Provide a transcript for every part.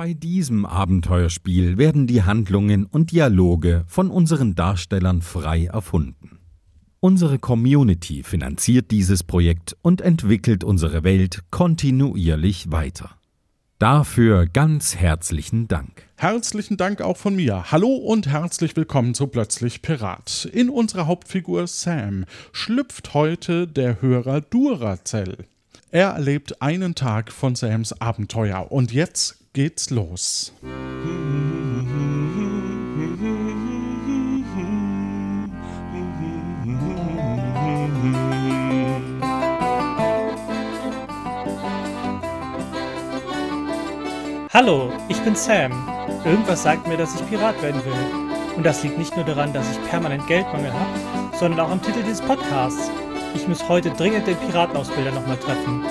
Bei diesem Abenteuerspiel werden die Handlungen und Dialoge von unseren Darstellern frei erfunden. Unsere Community finanziert dieses Projekt und entwickelt unsere Welt kontinuierlich weiter. Dafür ganz herzlichen Dank. Herzlichen Dank auch von mir. Hallo und herzlich willkommen zu Plötzlich Pirat. In unserer Hauptfigur Sam schlüpft heute der Hörer Duracell. Er erlebt einen Tag von Sams Abenteuer und jetzt geht's los. Hallo, ich bin Sam. Irgendwas sagt mir, dass ich Pirat werden will. Und das liegt nicht nur daran, dass ich permanent Geldmangel habe, sondern auch am Titel dieses Podcasts. Ich muss heute dringend den Piratenausbilder nochmal treffen.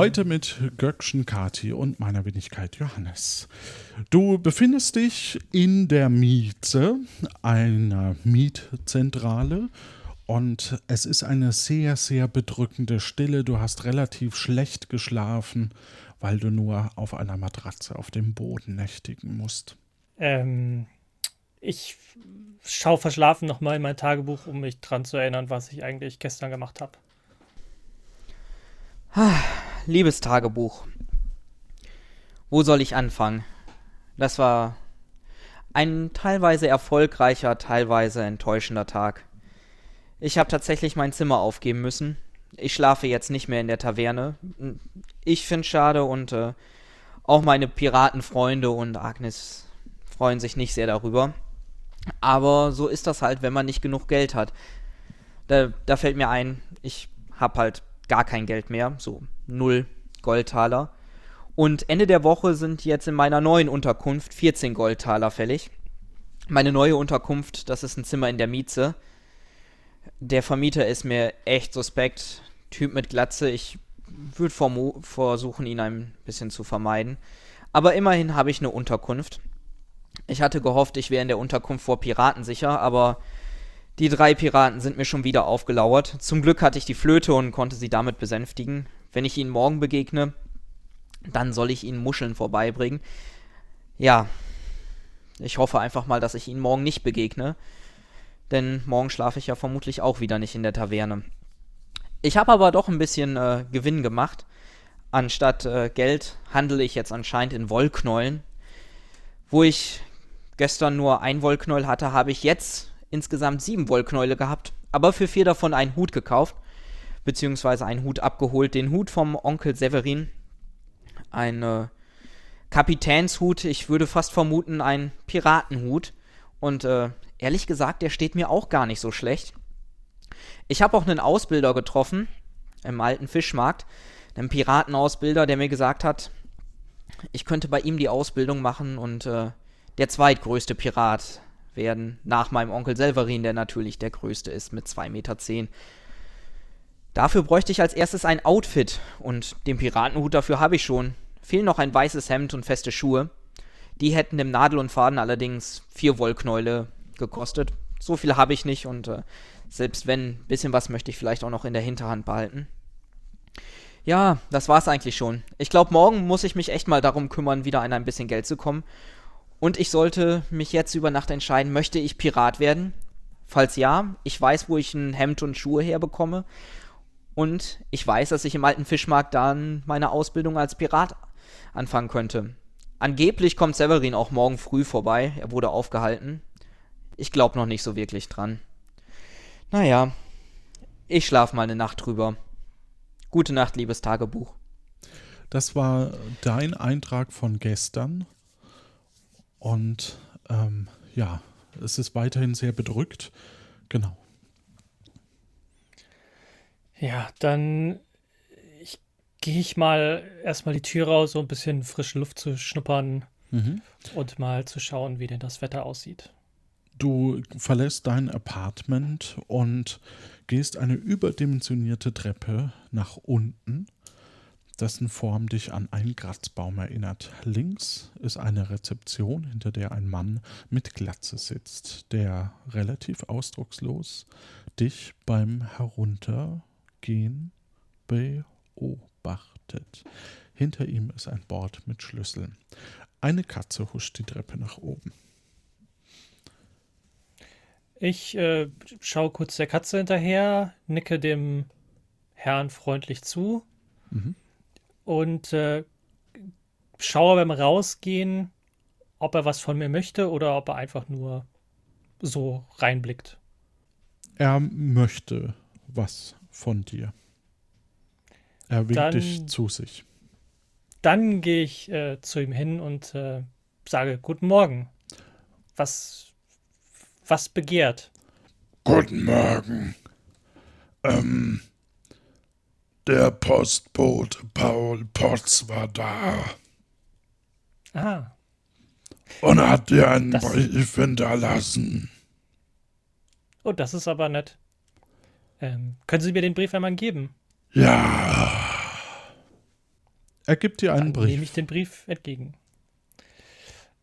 Heute mit Göckchen Kati und meiner Wenigkeit Johannes. Du befindest dich in der Mieze, einer Mietzentrale. Und es ist eine sehr, sehr bedrückende Stille. Du hast relativ schlecht geschlafen, weil du nur auf einer Matratze auf dem Boden nächtigen musst. Ähm, ich schaue verschlafen nochmal in mein Tagebuch, um mich dran zu erinnern, was ich eigentlich gestern gemacht habe. Liebes Tagebuch. Wo soll ich anfangen? Das war ein teilweise erfolgreicher, teilweise enttäuschender Tag. Ich habe tatsächlich mein Zimmer aufgeben müssen. Ich schlafe jetzt nicht mehr in der Taverne. Ich finde schade und äh, auch meine Piratenfreunde und Agnes freuen sich nicht sehr darüber. Aber so ist das halt, wenn man nicht genug Geld hat. Da, da fällt mir ein, ich habe halt gar kein Geld mehr, so null Goldtaler. Und Ende der Woche sind jetzt in meiner neuen Unterkunft 14 Goldtaler fällig. Meine neue Unterkunft, das ist ein Zimmer in der Mieze. Der Vermieter ist mir echt suspekt. Typ mit Glatze. Ich würde versuchen, ihn ein bisschen zu vermeiden. Aber immerhin habe ich eine Unterkunft. Ich hatte gehofft, ich wäre in der Unterkunft vor Piraten sicher, aber die drei Piraten sind mir schon wieder aufgelauert. Zum Glück hatte ich die Flöte und konnte sie damit besänftigen. Wenn ich ihnen morgen begegne, dann soll ich ihnen Muscheln vorbeibringen. Ja, ich hoffe einfach mal, dass ich ihnen morgen nicht begegne. Denn morgen schlafe ich ja vermutlich auch wieder nicht in der Taverne. Ich habe aber doch ein bisschen äh, Gewinn gemacht. Anstatt äh, Geld handle ich jetzt anscheinend in Wollknäulen. Wo ich gestern nur ein Wollknäuel hatte, habe ich jetzt insgesamt sieben Wollknäule gehabt. Aber für vier davon einen Hut gekauft beziehungsweise einen Hut abgeholt. Den Hut vom Onkel Severin. Ein äh, Kapitänshut, ich würde fast vermuten, ein Piratenhut. Und äh, ehrlich gesagt, der steht mir auch gar nicht so schlecht. Ich habe auch einen Ausbilder getroffen im alten Fischmarkt, einen Piratenausbilder, der mir gesagt hat, ich könnte bei ihm die Ausbildung machen und äh, der zweitgrößte Pirat werden, nach meinem Onkel Severin, der natürlich der größte ist mit 2,10 Meter. Dafür bräuchte ich als erstes ein Outfit und den Piratenhut dafür habe ich schon. Fehlen noch ein weißes Hemd und feste Schuhe. Die hätten im Nadel und Faden allerdings vier Wollknäule gekostet. So viel habe ich nicht und äh, selbst wenn, ein bisschen was möchte ich vielleicht auch noch in der Hinterhand behalten. Ja, das war's eigentlich schon. Ich glaube, morgen muss ich mich echt mal darum kümmern, wieder an ein bisschen Geld zu kommen. Und ich sollte mich jetzt über Nacht entscheiden, möchte ich Pirat werden? Falls ja, ich weiß, wo ich ein Hemd und Schuhe herbekomme. Und ich weiß, dass ich im alten Fischmarkt dann meine Ausbildung als Pirat anfangen könnte. Angeblich kommt Severin auch morgen früh vorbei. Er wurde aufgehalten. Ich glaube noch nicht so wirklich dran. Naja, ich schlaf mal eine Nacht drüber. Gute Nacht, liebes Tagebuch. Das war dein Eintrag von gestern. Und ähm, ja, es ist weiterhin sehr bedrückt. Genau. Ja, dann gehe ich mal erstmal die Tür raus, so ein bisschen frische Luft zu schnuppern mhm. und mal zu schauen, wie denn das Wetter aussieht. Du verlässt dein Apartment und gehst eine überdimensionierte Treppe nach unten, dessen Form dich an einen Kratzbaum erinnert. Links ist eine Rezeption, hinter der ein Mann mit Glatze sitzt, der relativ ausdruckslos dich beim Heruntergehen beobachtet. Hinter ihm ist ein Board mit Schlüsseln. Eine Katze huscht die Treppe nach oben. Ich äh, schaue kurz der Katze hinterher, nicke dem Herrn freundlich zu Mhm. Und äh, schaue beim Rausgehen, ob er was von mir möchte oder ob er einfach nur so reinblickt. Er möchte was von dir. Er winkt Dann- dich zu sich. Dann gehe ich äh, zu ihm hin und äh, sage Guten Morgen. Was, was begehrt? Guten Morgen. Ähm, der Postbote Paul Potts war da Ah, und hat dir einen Das- Brief hinterlassen. oh, das ist aber nett. Ähm, können Sie mir den Brief einmal geben? Ja, Er gibt dir einen Dann nehme Brief. ich den Brief entgegen.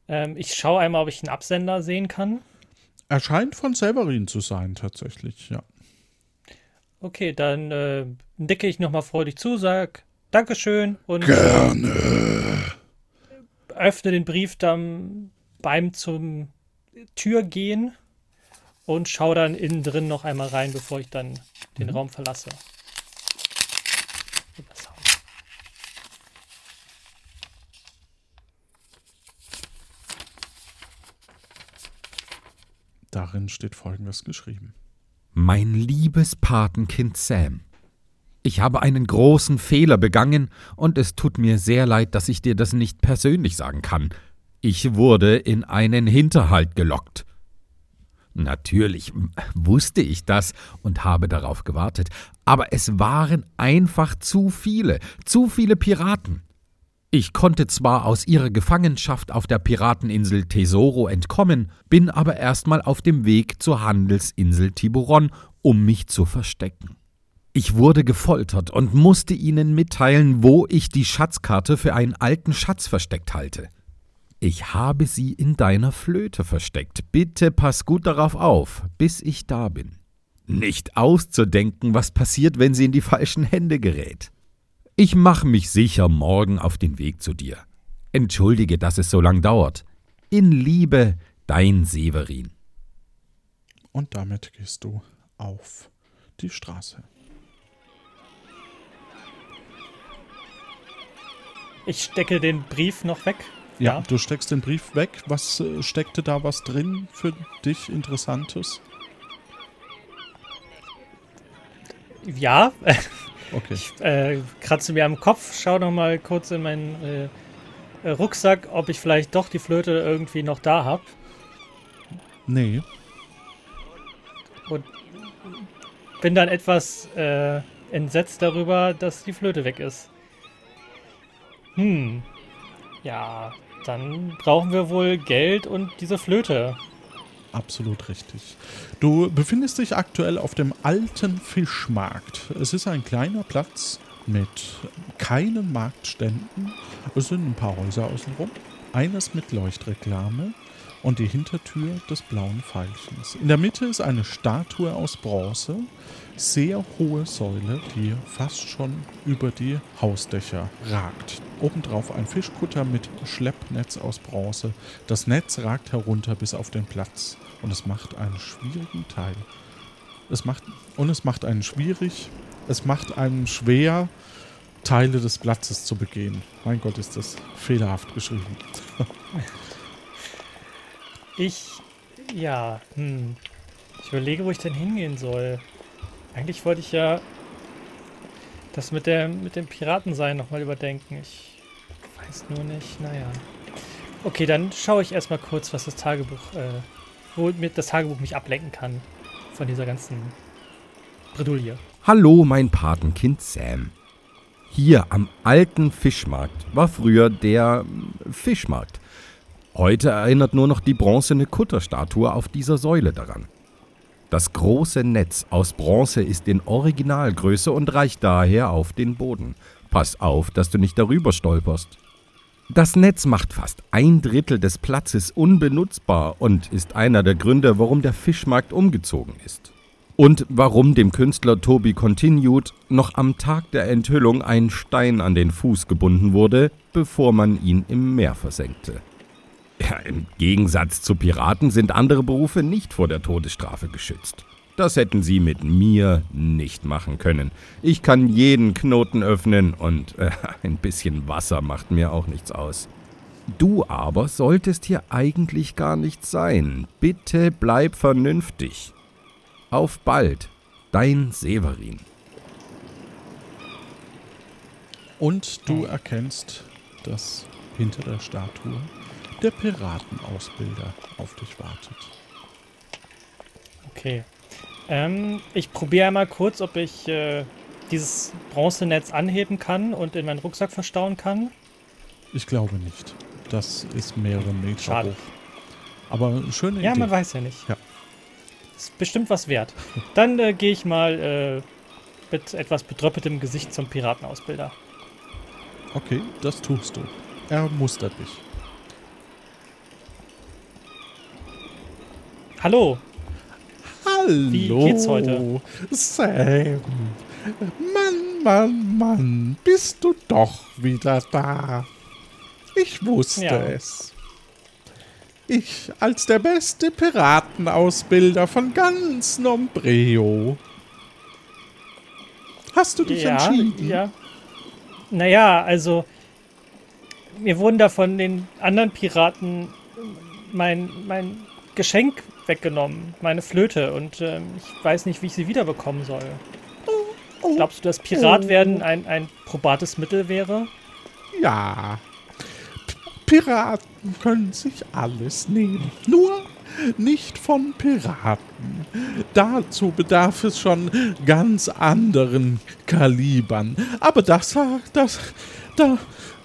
Ähm, ich schaue einmal, ob ich einen Absender sehen kann. Er scheint von Severin zu sein, tatsächlich, ja. Okay, dann äh, nicke ich nochmal freudig zu, sag Dankeschön und gerne. öffne den Brief dann beim zum Türgehen und schaue dann innen drin noch einmal rein, bevor ich dann den Raum verlasse. Darin steht folgendes geschrieben. Mein liebes Patenkind Sam, ich habe einen großen Fehler begangen und es tut mir sehr leid, dass ich dir das nicht persönlich sagen kann. Ich wurde in einen Hinterhalt gelockt. Natürlich wusste ich das und habe darauf gewartet, aber es waren einfach zu viele, zu viele Piraten. Ich konnte zwar aus ihrer Gefangenschaft auf der Pirateninsel Tesoro entkommen, bin aber erstmal auf dem Weg zur Handelsinsel Tiburon, um mich zu verstecken. Ich wurde gefoltert und musste ihnen mitteilen, wo ich die Schatzkarte für einen alten Schatz versteckt halte. Ich habe sie in deiner Flöte versteckt. Bitte pass gut darauf auf, bis ich da bin. Nicht auszudenken, was passiert, wenn sie in die falschen Hände gerät. Ich mache mich sicher morgen auf den Weg zu dir. Entschuldige, dass es so lang dauert. In Liebe, dein Severin. Und damit gehst du auf die Straße. Ich stecke den Brief noch weg. Ja, du steckst den Brief weg. Was äh, steckte da was drin für dich Interessantes? Ja, Okay. äh, kratze mir am Kopf, schau noch mal kurz in meinen äh, Rucksack, ob ich vielleicht doch die Flöte irgendwie noch da habe. Nee. Bin dann etwas äh, entsetzt darüber, dass die Flöte weg ist. Hm. Ja, dann brauchen wir wohl Geld und diese Flöte. Absolut richtig. Du befindest dich aktuell auf dem alten Fischmarkt. Es ist ein kleiner Platz mit keinen Marktständen. Es sind ein paar Häuser außenrum. Eines mit Leuchtreklame und die Hintertür des blauen Pfeilchens. In der Mitte ist eine Statue aus Bronze, sehr hohe Säule, die fast schon über die Hausdächer ragt. Obendrauf ein Fischkutter mit Schleppnetz aus Bronze. Das Netz ragt herunter bis auf den Platz und es macht einen schwierigen Teil. Es macht und es macht einen schwierig, es macht einen schwer, Teile des Platzes zu begehen. Mein Gott, ist das fehlerhaft geschrieben. Ich, ja, hm. Ich überlege, wo ich denn hingehen soll. Eigentlich wollte ich ja das mit, der, mit dem Piratensein nochmal überdenken. Ich weiß nur nicht, naja. Okay, dann schaue ich erstmal kurz, was das Tagebuch, äh, wo das Tagebuch mich ablenken kann von dieser ganzen Bredouille. Hallo, mein Patenkind Sam. Hier am alten Fischmarkt war früher der mm, Fischmarkt. Heute erinnert nur noch die bronzene Kutterstatue auf dieser Säule daran. Das große Netz aus Bronze ist in Originalgröße und reicht daher auf den Boden. Pass auf, dass du nicht darüber stolperst. Das Netz macht fast ein Drittel des Platzes unbenutzbar und ist einer der Gründe, warum der Fischmarkt umgezogen ist. Und warum dem Künstler Toby Continued noch am Tag der Enthüllung ein Stein an den Fuß gebunden wurde, bevor man ihn im Meer versenkte. Ja, Im Gegensatz zu Piraten sind andere Berufe nicht vor der Todesstrafe geschützt. Das hätten sie mit mir nicht machen können. Ich kann jeden Knoten öffnen und äh, ein bisschen Wasser macht mir auch nichts aus. Du aber solltest hier eigentlich gar nicht sein. Bitte bleib vernünftig. Auf bald, dein Severin. Und du erkennst, dass hinter der Statue der Piratenausbilder auf dich wartet. Okay. Ähm, ich probiere einmal kurz, ob ich äh, dieses Bronzenetz anheben kann und in meinen Rucksack verstauen kann. Ich glaube nicht. Das ist mehrere Meter Schade. hoch. Aber schöne Ja, Idee. man weiß ja nicht. Ja. Ist bestimmt was wert. Dann äh, gehe ich mal äh, mit etwas bedröppeltem Gesicht zum Piratenausbilder. Okay, das tust du. Er mustert dich. Hallo, Hallo. Wie geht's heute? Sam. Mann, Mann, Mann, bist du doch wieder da. Ich wusste Ja. es. Ich als der beste Piratenausbilder von ganz Nombreo. Hast du dich ja, entschieden? ja. Naja, also mir wurden da von den anderen Piraten mein, mein Geschenk weggenommen, meine Flöte, und ähm, ich weiß nicht, wie ich sie wiederbekommen soll. Glaubst du, dass Pirat werden ein, ein probates Mittel wäre? Ja. P Piraten können sich alles nehmen. Nur nicht von Piraten. Dazu bedarf es schon ganz anderen Kalibern. Aber das, das, da,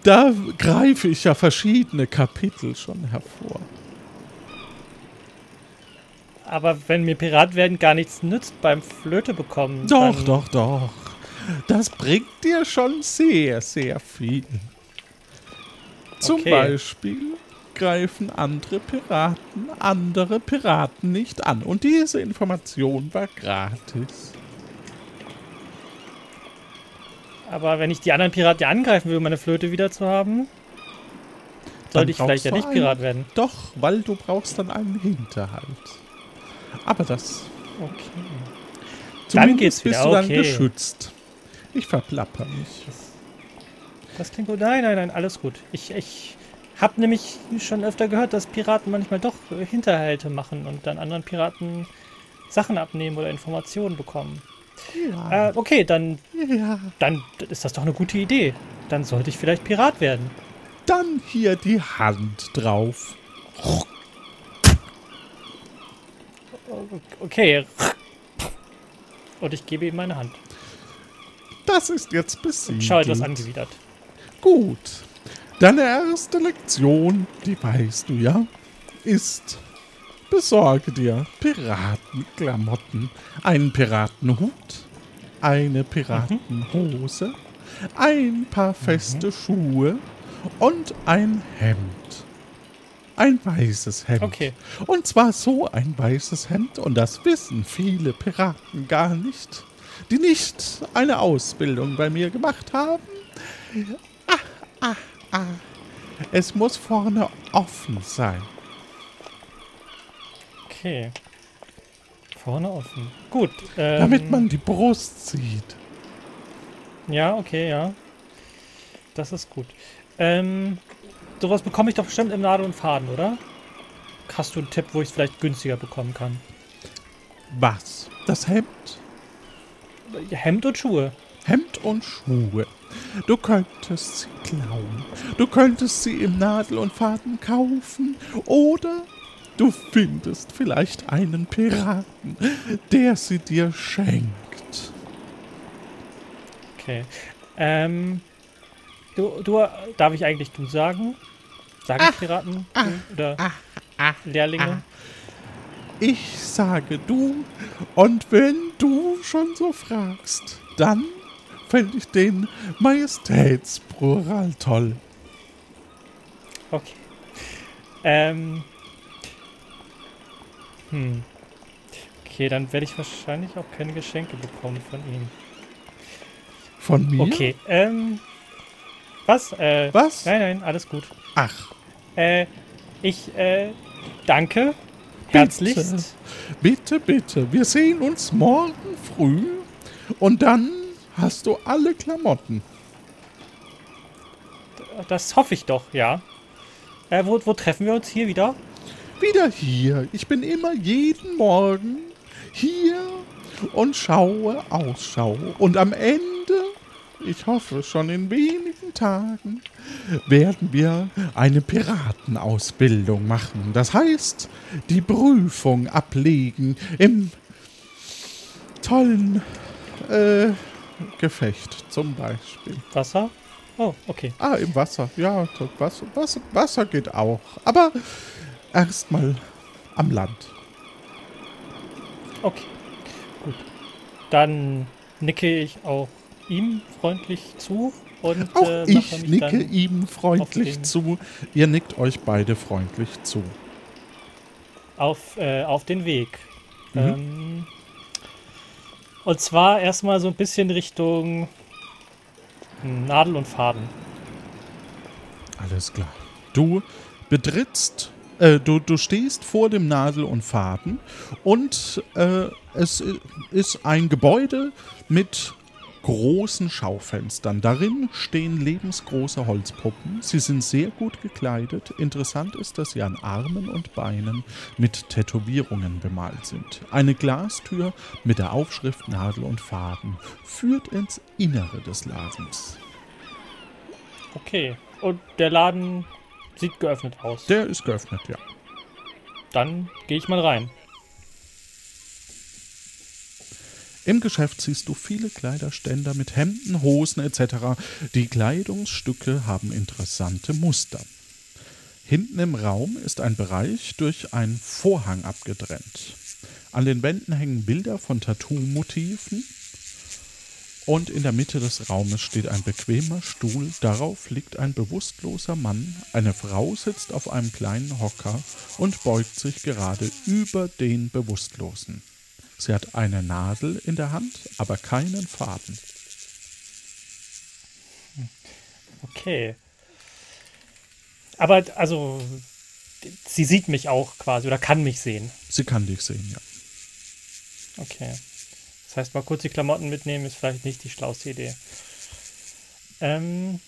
da greife ich ja verschiedene Kapitel schon hervor. Aber wenn mir Pirat werden gar nichts nützt beim Flöte bekommen. Doch, doch, doch. Das bringt dir schon sehr, sehr viel. Zum Okay. Beispiel greifen andere Piraten andere Piraten nicht an. Und diese Information war gratis. Aber wenn ich die anderen Piraten ja angreifen will, um meine Flöte wieder zu haben, sollte ich vielleicht ja nicht Pirat werden. Doch, weil du brauchst dann einen Hinterhalt. Aber das. Okay. Zumindest geht's bist wieder, du dann okay. geschützt. Ich verplapper mich. Das klingt gut. Nein, nein, nein, alles gut. Ich, ich habe nämlich schon öfter gehört, dass Piraten manchmal doch Hinterhalte machen und dann anderen Piraten Sachen abnehmen oder Informationen bekommen. Ja. Äh, okay, dann, ja. dann ist das doch eine gute Idee. Dann sollte ich vielleicht Pirat werden. Dann hier die Hand drauf. Okay. Und ich gebe ihm meine Hand. Das ist jetzt besiegelt. Schau etwas angewidert. Gut. Deine erste Lektion, die weißt du ja, ist, besorge dir Piratenklamotten, einen Piratenhut, eine Piratenhose, ein paar feste Schuhe und ein Hemd. Ein weißes Hemd. Okay. Und zwar so ein weißes Hemd, und das wissen viele Piraten gar nicht, die nicht eine Ausbildung bei mir gemacht haben. Ah, ah, ah. Es muss vorne offen sein. Okay. Vorne offen. Gut. Ähm, Damit man die Brust sieht. Ja, okay, ja. Das ist gut. Ähm, sowas bekomme ich doch bestimmt im Nadel und Faden, oder? Hast du einen Tipp, wo ich es vielleicht günstiger bekommen kann? Was? Das Hemd? Hemd und Schuhe. Hemd und Schuhe. Du könntest sie klauen. Du könntest sie im Nadel und Faden kaufen. Oder du findest vielleicht einen Piraten, der sie dir schenkt. Okay. Ähm, du, du, darf ich eigentlich du sagen? Sagen Piraten oder Lehrlinge? Ich sage du, und wenn du schon so fragst, dann fände ich den Majestätsplural toll. Okay. Ähm. Hm. Okay, dann werde ich wahrscheinlich auch keine Geschenke bekommen von ihm. Von mir? Okay, ähm. Was? Äh, Was? Nein, nein, alles gut. Ach, Äh, ich, äh, danke. Herzlichst. bitte, bitte. Wir sehen uns morgen früh und dann hast du alle Klamotten. Das hoffe ich doch, ja. Äh, wo, wo treffen wir uns hier wieder? Wieder hier. Ich bin immer jeden Morgen hier und schaue Ausschau. Und am Ende, ich hoffe schon in wenigen Tagen, werden wir eine Piratenausbildung machen. Das heißt, die Prüfung ablegen im tollen äh, Gefecht zum Beispiel. Wasser? Oh, okay. Ah, im Wasser. Ja, Wasser, Wasser, Wasser geht auch. Aber erstmal am Land. Okay. Gut. Dann nicke ich auch ihm freundlich zu und Auch äh, ich nicke ihm freundlich zu. Ihr nickt euch beide freundlich zu. auf, äh, auf den Weg. Mhm. Ähm, und zwar erstmal so ein bisschen Richtung Nadel und Faden. Alles klar. Du betrittst, äh, du, du stehst vor dem Nadel und Faden und äh, es ist ein Gebäude mit großen Schaufenstern. Darin stehen lebensgroße Holzpuppen. Sie sind sehr gut gekleidet. Interessant ist, dass sie an Armen und Beinen mit Tätowierungen bemalt sind. Eine Glastür mit der Aufschrift Nadel und Faden führt ins Innere des Ladens. Okay. Und der Laden sieht geöffnet aus. Der ist geöffnet, ja. Dann gehe ich mal rein. Im Geschäft siehst du viele Kleiderständer mit Hemden, Hosen etc. Die Kleidungsstücke haben interessante Muster. Hinten im Raum ist ein Bereich durch einen Vorhang abgetrennt. An den Wänden hängen Bilder von Tattoo-Motiven und in der Mitte des Raumes steht ein bequemer Stuhl. Darauf liegt ein bewusstloser Mann. Eine Frau sitzt auf einem kleinen Hocker und beugt sich gerade über den Bewusstlosen. Sie hat eine Nadel in der Hand, aber keinen Faden. Okay. Aber also, sie sieht mich auch quasi oder kann mich sehen. Sie kann dich sehen, ja. Okay. Das heißt, mal kurz die Klamotten mitnehmen ist vielleicht nicht die schlauste Idee. Ähm,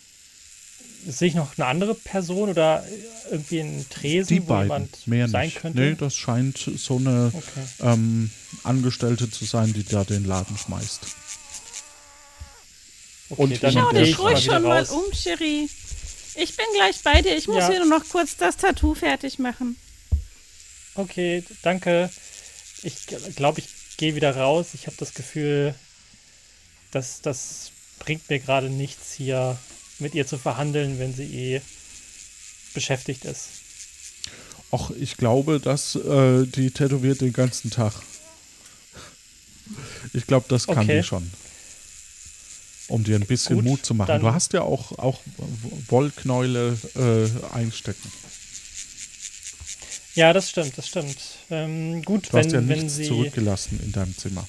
sehe ich noch eine andere Person oder irgendwie einen Tresen, Die wo beiden, jemand mehr sein nicht. könnte? Nee, das scheint so eine Okay. ähm, Angestellte zu sein, die da den Laden schmeißt. okay, und dann Schau Schau dich mal ruhig schon mal raus. um, Cherie. Ich bin gleich bei dir. Ich muss Ja. hier nur noch kurz das Tattoo fertig machen. Okay, danke. Ich glaube, ich gehe wieder raus. Ich habe das Gefühl, dass das bringt mir gerade nichts hier mit ihr zu verhandeln, wenn sie eh beschäftigt ist. Och, ich glaube, dass äh, die tätowiert den ganzen Tag. Ich glaube, das kann Okay. die schon. Um dir ein bisschen Gut, Mut zu machen. Du hast ja auch, auch Wollknäule äh, einstecken. Ja, das stimmt, das stimmt. Ähm, gut, Du wenn, hast ja wenn nichts sie. zurückgelassen in deinem Zimmer.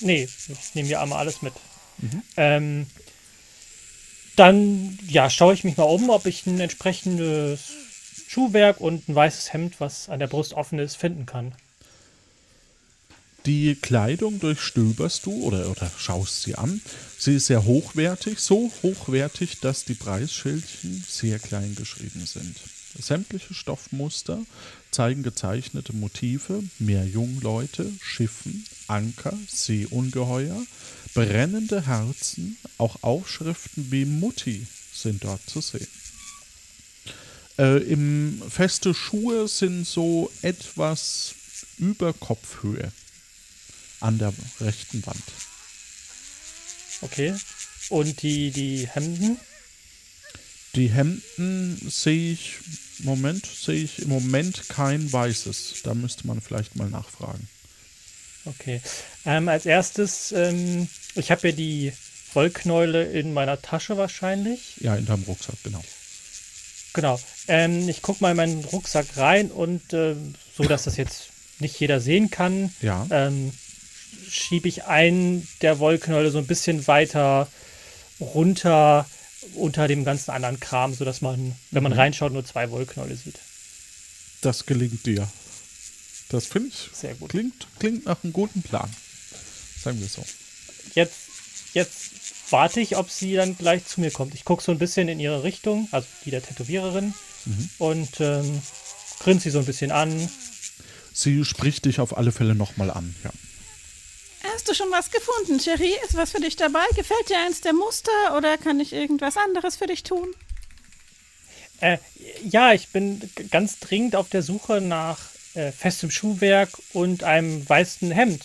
Nee, ich nehme ja einmal alles mit. Mhm. Ähm, dann, ja, schaue ich mich mal um, ob ich ein entsprechendes Schuhwerk und ein weißes Hemd, was an der Brust offen ist, finden kann. Die Kleidung durchstöberst du oder, oder schaust sie an. Sie ist sehr hochwertig, so hochwertig, dass die Preisschildchen sehr klein geschrieben sind. Sämtliche Stoffmuster zeigen gezeichnete Motive, Meerjungleute, Schiffen, Anker, Seeungeheuer, brennende Herzen, auch Aufschriften wie Mutti sind dort zu sehen. Äh, Im feste Schuhe sind so etwas über Kopfhöhe an der rechten Wand. Okay. Und die, die Hemden? Die Hemden sehe ich, Moment, sehe ich im Moment kein weißes. Da müsste man vielleicht mal nachfragen. Okay. Ähm, als erstes, ähm, ich habe ja die Wollknäule in meiner Tasche wahrscheinlich. Ja, in deinem Rucksack, genau. Genau. Ähm, ich gucke mal in meinen Rucksack rein und äh, so, dass das jetzt nicht jeder sehen kann, Ja. ähm, schiebe ich einen der Wollknäule so ein bisschen weiter runter unter dem ganzen anderen Kram, sodass man, wenn man reinschaut, nur zwei Wollknäule sieht. Das gelingt dir. Das finde ich. Sehr gut. Klingt, klingt nach einem guten Plan. Sagen wir so. Jetzt, jetzt warte ich, ob sie dann gleich zu mir kommt. Ich gucke so ein bisschen in ihre Richtung, also die der Tätowiererin, und ähm, grinse sie so ein bisschen an. Sie spricht dich auf alle Fälle nochmal an. Ja. Hast du schon was gefunden, Cherie? Ist was für dich dabei? Gefällt dir eins der Muster oder kann ich irgendwas anderes für dich tun? Äh, ja, ich bin ganz dringend auf der Suche nach äh, festem Schuhwerk und einem weißen Hemd.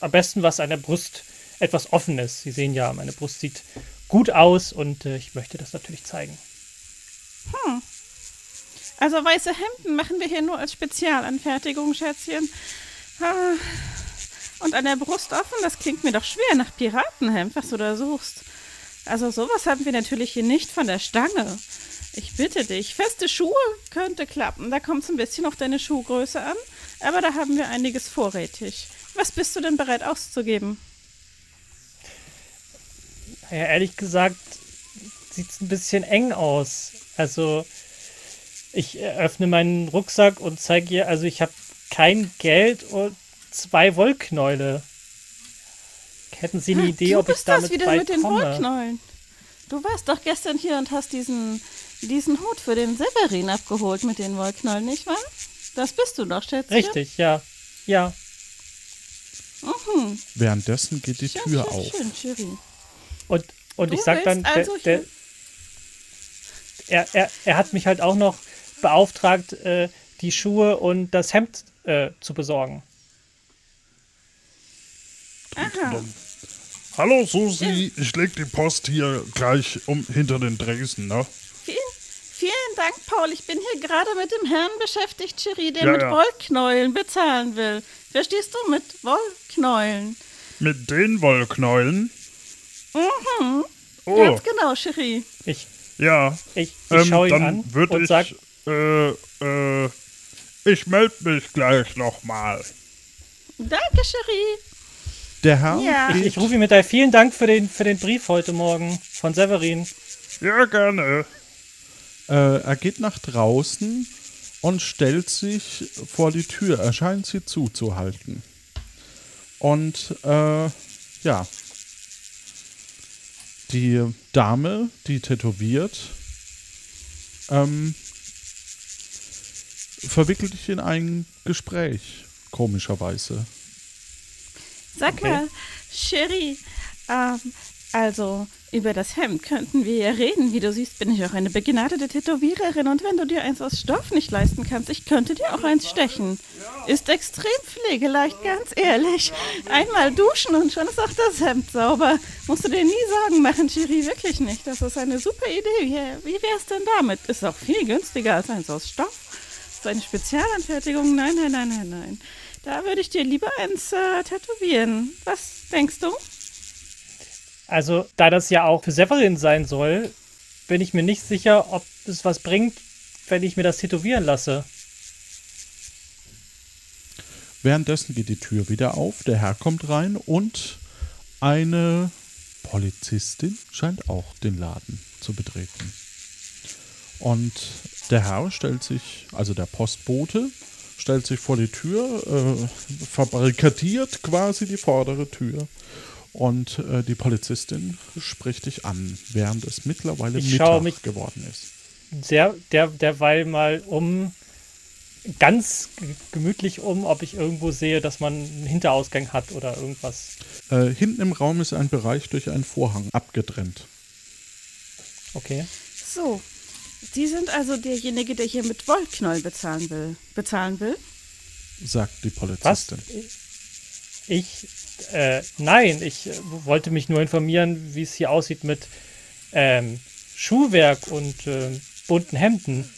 Am besten was an der Brust etwas offen ist. Sie sehen ja, meine Brust sieht gut aus und äh, ich möchte das natürlich zeigen. Also weiße Hemden machen wir hier nur als Spezialanfertigung, Schätzchen. Ah, Und an der Brust offen, das klingt mir doch schwer nach Piratenhemd, was du da suchst. Also sowas haben wir natürlich hier nicht von der Stange. Ich bitte dich, feste Schuhe könnte klappen. Da kommt es ein bisschen auf deine Schuhgröße an, aber da haben wir einiges vorrätig. Was bist du denn bereit auszugeben? Ja, ehrlich gesagt sieht es ein bisschen eng aus. Also ich öffne meinen Rucksack und zeige ihr, also ich habe kein Geld und zwei Wollknäule. Hätten Sie eine Idee, du ob ich bist das damit wieder weit mit den komme? Wollknäulen. Du warst doch gestern hier und hast diesen, diesen Hut für den Severin abgeholt mit den Wollknäulen, nicht wahr? Das bist du doch, Schätzchen. Richtig, ja. Ja. Mhm. Währenddessen geht die Schön, Tür schön, auf. schön, Cherie. Und, und Du ich sag dann, also der, der, er, er, er hat mich halt auch noch beauftragt, äh, die Schuhe und das Hemd äh, zu besorgen. Aha. Hallo Susi, ich leg die Post hier gleich um hinter den Dresden, ne? Vielen, vielen Dank, Paul. Ich bin hier gerade mit dem Herrn beschäftigt, Cherie, der Ja, mit ja. Wollknäulen bezahlen will. Verstehst du? Mit Wollknäulen. Mit den Wollknäulen? Mhm. Oh, Ganz genau, Cherie. Ich, ja. ich, ich Ähm, schaue ihn dann an würde und ich, sag, äh, äh, ich melde mich gleich nochmal. Danke, Cherie. Der Herr Ja. ich, ich rufe ihn mit ein vielen Dank für den, für den Brief heute Morgen von Severin. Ja, gerne. Äh, er geht nach draußen und stellt sich vor die Tür. Er scheint sie zuzuhalten. Und äh, ja, die Dame, die tätowiert, ähm, verwickelt dich in ein Gespräch, komischerweise. Sag Okay. mal, Cherie, ähm, also über das Hemd könnten wir ja reden. Wie du siehst, bin ich auch eine begnadete Tätowiererin und wenn du dir eins aus Stoff nicht leisten kannst, ich könnte dir auch eins stechen. Ist extrem pflegeleicht, ganz ehrlich. Einmal duschen und schon ist auch das Hemd sauber. Musst du dir nie Sorgen machen, Cherie, wirklich nicht. Das ist eine super Idee. Wie, wie wär's denn damit? Ist auch viel günstiger als eins aus Stoff. Ist eine Spezialanfertigung? Nein, nein, nein, nein, nein. Da würde ich dir lieber eins äh, tätowieren. Was denkst du? Also, da das ja auch für Severin sein soll, bin ich mir nicht sicher, ob es was bringt, wenn ich mir das tätowieren lasse. Währenddessen geht die Tür wieder auf, der Herr kommt rein und eine Polizistin scheint auch den Laden zu betreten. Und der Herr stellt sich, also der Postbote, stellt sich vor die Tür, äh, verbarrikadiert quasi die vordere Tür. Und äh, die Polizistin spricht dich an, während es mittlerweile Ich Mittag schaue mich- geworden ist. Sehr, der, derweil mal um, ganz gemütlich um, ob ich irgendwo sehe, dass man einen Hinterausgang hat oder irgendwas. Äh, hinten im Raum ist ein Bereich durch einen Vorhang abgetrennt. Okay. So, Sie sind also derjenige, der hier mit Wollknäuel bezahlen will. Bezahlen will? sagt die Was? Polizistin. Ich, äh, nein, ich äh, wollte mich nur informieren, wie es hier aussieht mit ähm, Schuhwerk und äh, bunten Hemden.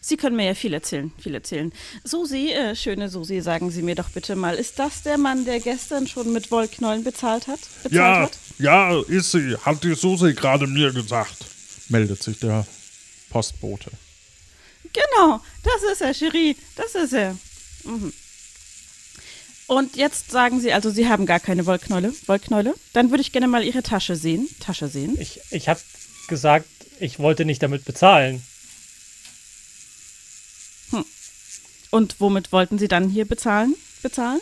Sie können mir ja viel erzählen, viel erzählen. Susi, äh, schöne Susi, sagen Sie mir doch bitte mal, ist das der Mann, der gestern schon mit Wollknäulen bezahlt hat? Bezahlt Ja, hat? ja, ist sie. Hat die Susi gerade mir gesagt. Meldet sich der Postbote. Genau, das ist er, Cherie, das ist er. Mhm. Und jetzt sagen Sie also, Sie haben gar keine Wollknäule, Wollknäule? Dann würde ich gerne mal Ihre Tasche sehen, Tasche sehen. Ich, ich habe gesagt, ich wollte nicht damit bezahlen. Und womit wollten Sie dann hier bezahlen? Bezahlen?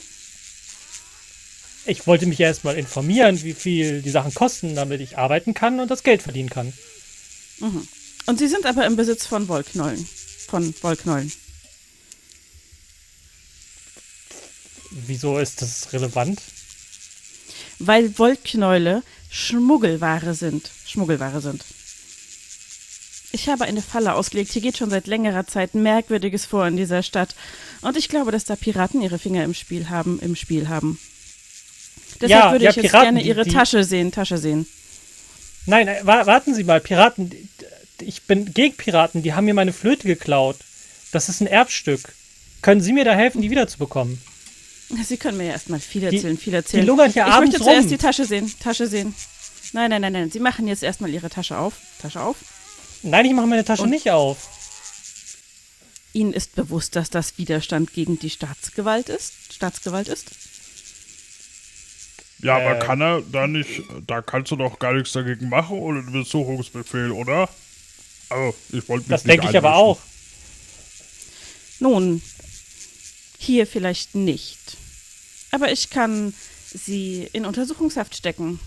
Ich wollte mich erstmal informieren, wie viel die Sachen kosten, damit ich arbeiten kann und das Geld verdienen kann. Und Sie sind aber im Besitz von Wollknäulen. Von Wollknäulen. Wieso ist das relevant? Weil Wollknäule Schmuggelware sind. Schmuggelware sind. Ich habe eine Falle ausgelegt. Hier geht schon seit längerer Zeit Merkwürdiges vor in dieser Stadt. Und ich glaube, dass da Piraten ihre Finger im Spiel haben, im Spiel haben. Deshalb Ja, würde ja, ich jetzt Piraten, gerne die- ihre die- Tasche sehen, Tasche sehen. Nein, wa warten Sie mal, Piraten. die- Ich bin gegen Piraten, die haben mir meine Flöte geklaut. Das ist ein Erbstück. Können Sie mir da helfen, die wiederzubekommen? Sie können mir ja erstmal viel Die- erzählen, viel erzählen. die lungern hier ich abends möchte zuerst rum. die Tasche sehen, Tasche sehen. Nein, nein, nein, nein. Sie machen jetzt erstmal Ihre Tasche auf. Tasche auf. Nein, ich mache meine Tasche Und- nicht auf. Ihnen ist bewusst, dass das Widerstand gegen die Staatsgewalt ist? Staatsgewalt ist? Ja, aber Äh. kann er da nicht, da kannst du doch gar nichts dagegen machen ohne einen Besuchungsbefehl, oder? Also, ich wollte mich Das nicht denke ich aber auch. Nun, hier vielleicht nicht. Aber ich kann Sie in Untersuchungshaft stecken.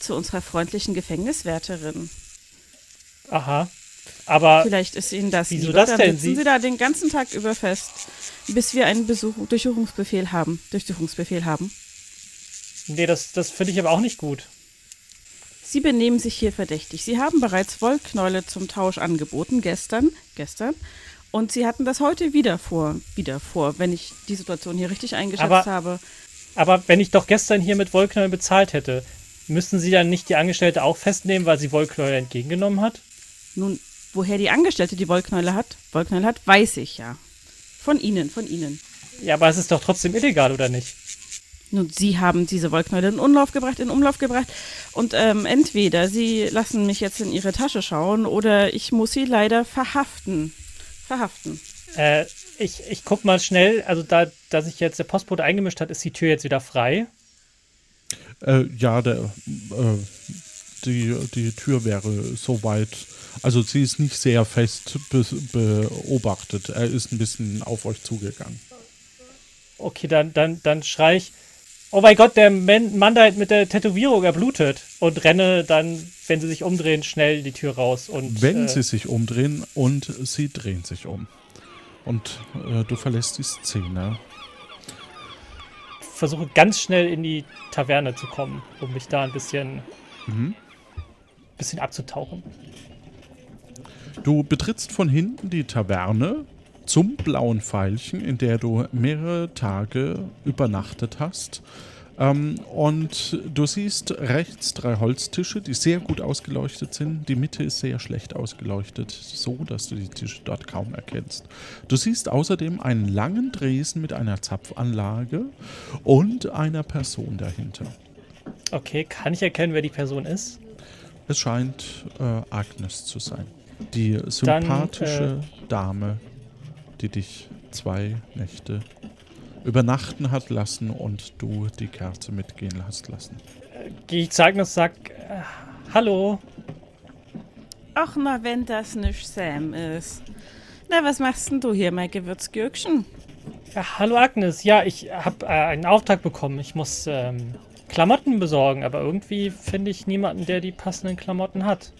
Zu unserer freundlichen Gefängniswärterin. Aha. Aber Vielleicht ist Ihnen das Wieso lieber. das Dann denn? sitzen Sie- Sie da den ganzen Tag über fest, bis wir einen Besuch Durchsuchungsbefehl haben. Durchsuchungsbefehl haben. Nee, das, das finde ich aber auch nicht gut. Sie benehmen sich hier verdächtig. Sie haben bereits Wollknäule zum Tausch angeboten, gestern, gestern. Und Sie hatten das heute wieder vor, wieder vor, wenn ich die Situation hier richtig eingeschätzt Aber- habe. Aber wenn ich doch gestern hier mit Wollknäueln bezahlt hätte, müssten Sie dann nicht die Angestellte auch festnehmen, weil sie Wollknäuel entgegengenommen hat? Nun, woher die Angestellte die Wollknäule hat, Wollknäule hat, weiß ich ja. Von Ihnen, von Ihnen. Ja, aber es ist doch trotzdem illegal, oder nicht? Nun, Sie haben diese Wollknäule in Umlauf gebracht, in Umlauf gebracht. Und ähm, entweder Sie lassen mich jetzt in Ihre Tasche schauen oder ich muss Sie leider verhaften. Verhaften. Äh, ich, ich guck mal schnell, also da, da sich jetzt der Postbote eingemischt hat, ist die Tür jetzt wieder frei. Äh, ja, der, äh, die, die Tür wäre soweit. Also sie ist nicht sehr fest be beobachtet. Er ist ein bisschen auf euch zugegangen. Okay, dann, dann, dann schrei ich, oh mein Gott, der Man Mann da mit der Tätowierung, er blutet. Und renne dann, wenn sie sich umdrehen, schnell die Tür raus. Und, Wenn äh, sie sich umdrehen und sie drehen sich um. Und äh, du verlässt die Szene. versuche ganz schnell in die Taverne zu kommen, um mich da ein bisschen, bisschen abzutauchen. Du betrittst von hinten die Taverne zum blauen Pfeilchen, in der du mehrere Tage übernachtet hast. Ähm, und du siehst rechts drei Holztische, die sehr gut ausgeleuchtet sind. Die Mitte ist sehr schlecht ausgeleuchtet, so dass du die Tische dort kaum erkennst. Du siehst außerdem einen langen Dresen mit einer Zapfanlage und einer Person dahinter. Okay, kann ich erkennen, wer die Person ist? Es scheint äh, Agnes zu sein. Die sympathische Dame, die dich zwei Nächte übernachten hat lassen und du die Kerze mitgehen hast lassen. Gehe ich zu Agnes und sag, äh, hallo. Ach na, wenn das nicht Sam ist. Na, was machst denn du hier, mein Gewürzgürkchen? Ja, hallo Agnes, ja, ich habe äh, einen Auftrag bekommen. Ich muss ähm, Klamotten besorgen, aber irgendwie finde ich niemanden, der die passenden Klamotten hat.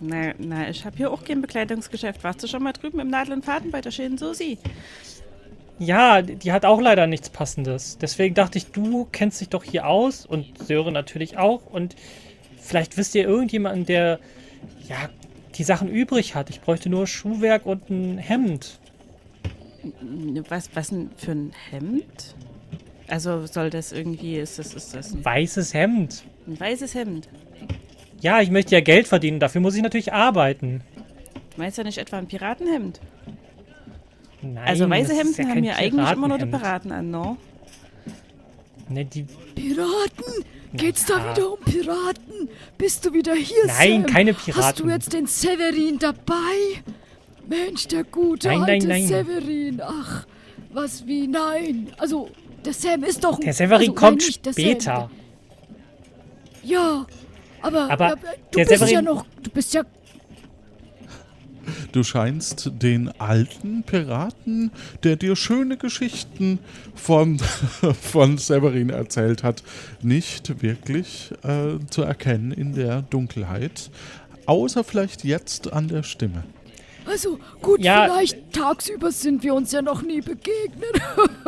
Na, na, ich hab hier auch kein Bekleidungsgeschäft. Warst du schon mal drüben im Nadel und Faden bei der schönen Susi? Ja, die die hat auch leider nichts Passendes. Deswegen dachte ich, du kennst dich doch hier aus und Sören natürlich auch. Und vielleicht wisst ihr irgendjemanden, der ja die Sachen übrig hat. Ich bräuchte nur Schuhwerk und ein Hemd. Was, was denn für ein Hemd? Also soll das irgendwie, ist das, ist das ein, Weißes Hemd. ein weißes Hemd? Ja, ich möchte ja Geld verdienen, dafür muss ich natürlich arbeiten. Meinst du nicht etwa ein Piratenhemd? Nein, also weiße das ist Hemden ja haben wir eigentlich immer nur die. Piraten an, no? Ne, die, Piraten? Geht's da Ja. wieder um Piraten? Bist du wieder hier, Nein, Sam? keine Hast du Piraten. jetzt den Severin dabei? Mensch, der gute Nein, nein, alte nein. Severin. Ach, was wie nein. Also, der Sam ist doch... der Severin also, kommt nein, nicht der später. Sam. Ja, aber, Aber ja, du bist ja noch... Du bist ja... Du scheinst den alten Piraten, der dir schöne Geschichten von, von Severin erzählt hat, nicht wirklich äh, zu erkennen in der Dunkelheit. Außer vielleicht jetzt an der Stimme. Also, gut, Ja. vielleicht tagsüber sind wir uns ja noch nie begegnet.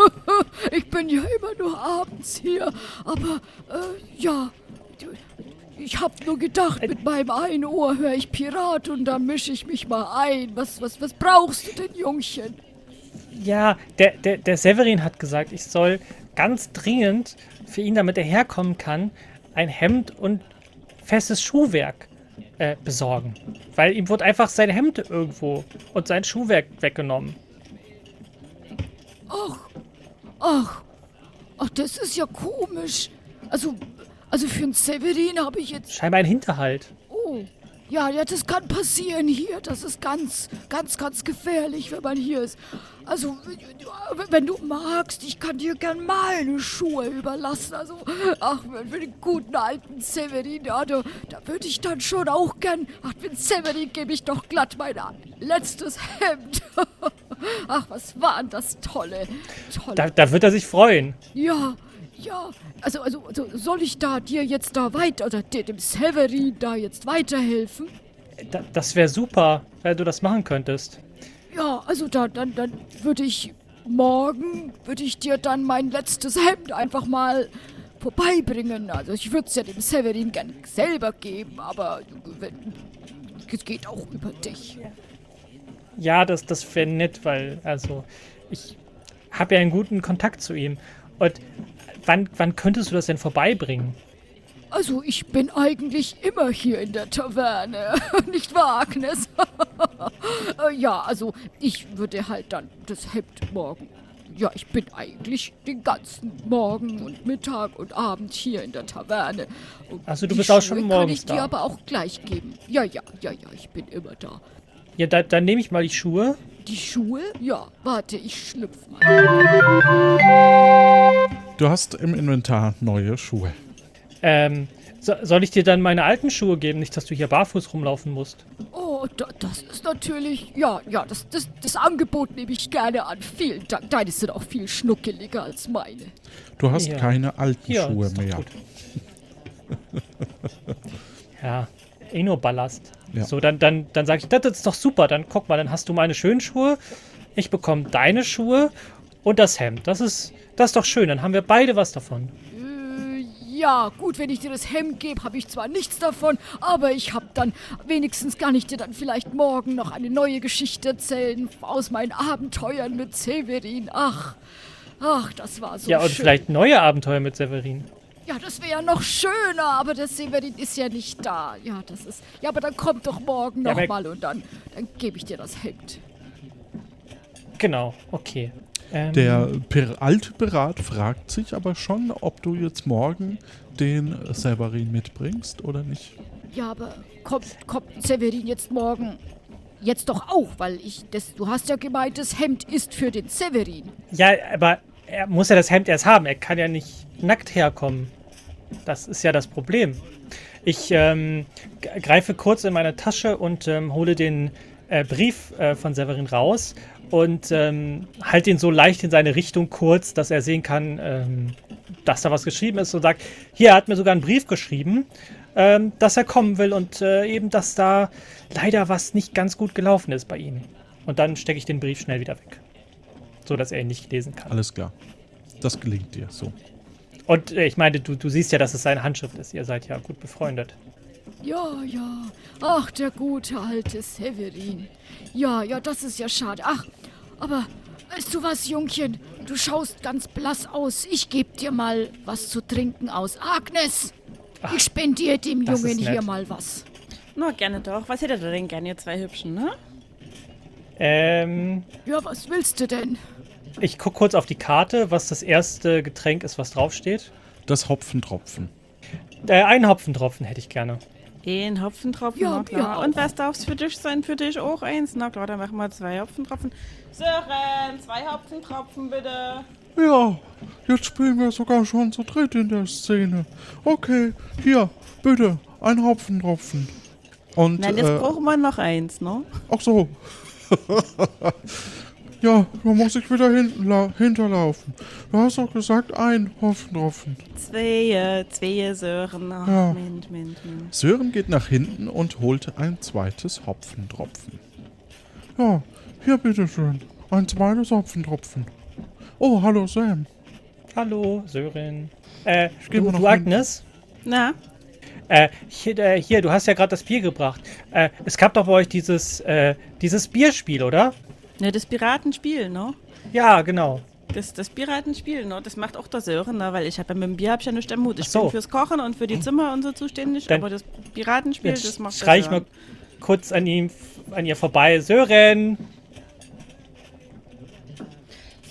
ich bin ja immer nur abends hier. Aber, äh, ja. Ich hab nur gedacht, mit meinem einen Ohr höre ich Pirat und da mische ich mich mal ein. Was, was, was brauchst du denn, Jungchen? Ja, der, der, der Severin hat gesagt, ich soll ganz dringend für ihn, damit er herkommen kann, ein Hemd und festes Schuhwerk äh, besorgen. Weil ihm wurde einfach sein Hemd irgendwo und sein Schuhwerk weggenommen. Ach, ach, ach, das ist ja komisch. Also, also für einen Severin habe ich jetzt Scheinbar ein Hinterhalt. Oh, ja, ja, das kann passieren hier. Das ist ganz, ganz, ganz gefährlich, wenn man hier ist. Also, wenn du magst, ich kann dir gern meine Schuhe überlassen. Also, ach, für den guten alten Severin, ja, da, da würde ich dann schon auch gern. Ach, für den Severin gebe ich doch glatt mein letztes Hemd. Ach, was war denn das Tolle. Tolle. Da, da wird er sich freuen. Ja, ja. Also, also, also soll ich da dir jetzt da weiter, oder dir, dem Severin da jetzt weiterhelfen? Da, das wäre super, wenn du das machen könntest. Ja, also da, dann, dann würde ich morgen, würde ich dir dann mein letztes Hemd einfach mal vorbeibringen. Also ich würde es ja dem Severin gern selber geben, aber es geht auch über dich. Ja, das, das wäre nett, weil, also, ich habe ja einen guten Kontakt zu ihm. Und wann, wann könntest du das denn vorbeibringen? Also ich bin eigentlich immer hier in der Taverne, nicht wahr, Agnes? Äh, ja, also ich würde halt dann das Hemd morgen. Ja, ich bin eigentlich den ganzen Morgen und Mittag und Abend hier in der Taverne. Und Ach so, du bist auch schon Schuhe kann morgens ich dir da. aber auch gleich geben. Ja, ja, ja, ja, ich bin immer da. Ja, da, dann nehme ich mal die Schuhe. Die Schuhe? Ja, warte, ich schlüpf mal. Du hast im Inventar neue Schuhe. Ähm, so, soll ich dir dann meine alten Schuhe geben? Nicht, dass du hier barfuß rumlaufen musst. Oh, da, das ist natürlich. Ja, ja, das, das, das Angebot nehme ich gerne an. Vielen Dank. Deine sind auch viel schnuckeliger als meine. Du hast Ja. keine alten Ja, Schuhe ist doch mehr. gut. ja, eh nur Ballast. Ja. So, dann, dann, dann sage ich, das ist doch super. Dann guck mal, dann hast du meine schönen Schuhe. Ich bekomme deine Schuhe und das Hemd. Das ist, das ist doch schön. Dann haben wir beide was davon. Äh, ja, gut, wenn ich dir das Hemd gebe, habe ich zwar nichts davon, aber ich habe dann wenigstens kann ich dir dann vielleicht morgen noch eine neue Geschichte erzählen aus meinen Abenteuern mit Severin. Ach, ach, das war so ja, und schön. vielleicht neue Abenteuer mit Severin. Ja, das wäre ja noch schöner, aber der Severin ist ja nicht da. Ja, das ist. Ja, aber dann kommt doch morgen Ja, nochmal und dann, dann gebe ich dir das Hemd. Genau, okay. Ähm, Der Pir alte Pirat fragt sich aber schon, ob du jetzt morgen den Severin mitbringst oder nicht. Ja, aber kommt, kommt Severin jetzt morgen jetzt doch auch, weil ich das. Du hast ja gemeint, das Hemd ist für den Severin. Ja, aber er muss ja das Hemd erst haben. Er kann ja nicht nackt herkommen. Das ist ja das Problem. Ich ähm, greife kurz in meine Tasche und ähm, hole den äh, Brief äh, von Severin raus und ähm, halte ihn so leicht in seine Richtung kurz, dass er sehen kann, ähm, dass da was geschrieben ist und sagt, hier, er hat mir sogar einen Brief geschrieben, ähm, dass er kommen will und äh, eben, dass da leider was nicht ganz gut gelaufen ist bei ihm. Und dann stecke ich den Brief schnell wieder weg so dass er ihn nicht lesen kann. Alles klar. Das gelingt dir so. Und äh, ich meine, du, du siehst ja, dass es seine Handschrift ist. Ihr seid ja gut befreundet. Ja, ja. Ach, der gute alte Severin. Ja, ja, das ist ja schade. Ach, aber weißt du was, Jungchen? Du schaust ganz blass aus. Ich geb dir mal was zu trinken aus. Agnes! Ich spendiere dem Jungen hier mal was. Na, gerne doch. Was hättet ihr denn gerne, ihr zwei Hübschen, ne? Ähm, Ja, was willst du denn? Ich guck kurz auf die Karte, was das erste Getränk ist, was draufsteht. Das Hopfentropfen. Äh, einen Hopfentropfen hätte ich gerne. Ein Hopfentropfen, Ja, na klar. ja. Und was darf's für dich sein? Für dich auch eins? Na klar, dann machen wir zwei Hopfentropfen. Sören, zwei Hopfentropfen bitte. Ja, jetzt spielen wir sogar schon zu dritt in der Szene. Okay, hier, bitte, ein Hopfentropfen. Und, Na, jetzt äh, brauchen wir noch eins, ne? ach so. ja, da muss ich wieder hinten la hinterlaufen. Du hast doch gesagt, ein Hopfentropfen. Zwei, zwei Sören. Ach, Ja. Mensch, Mensch, Mensch. Sören geht nach hinten und holt ein zweites Hopfentropfen. Ja, hier bitteschön, ein zweites Hopfentropfen. Oh, hallo Sam. Hallo, Sören. Äh, du, du. Agnes? Na, Äh, hier, äh, hier, du hast ja gerade das Bier gebracht. Äh, es gab doch bei euch dieses, äh, dieses Bierspiel, oder? Ne, das Piratenspiel, ne? Ja, genau. Das, das Piratenspiel, ne? Das macht auch der Sören, ne? Weil ich habe ja mit dem Bier hab ich ja nicht am Hut. Ich so. bin fürs Kochen und für die Zimmer und so zuständig, Dann- aber das Piratenspiel, das macht schrei ich mal Sören. kurz an ihm, an ihr vorbei. Sören!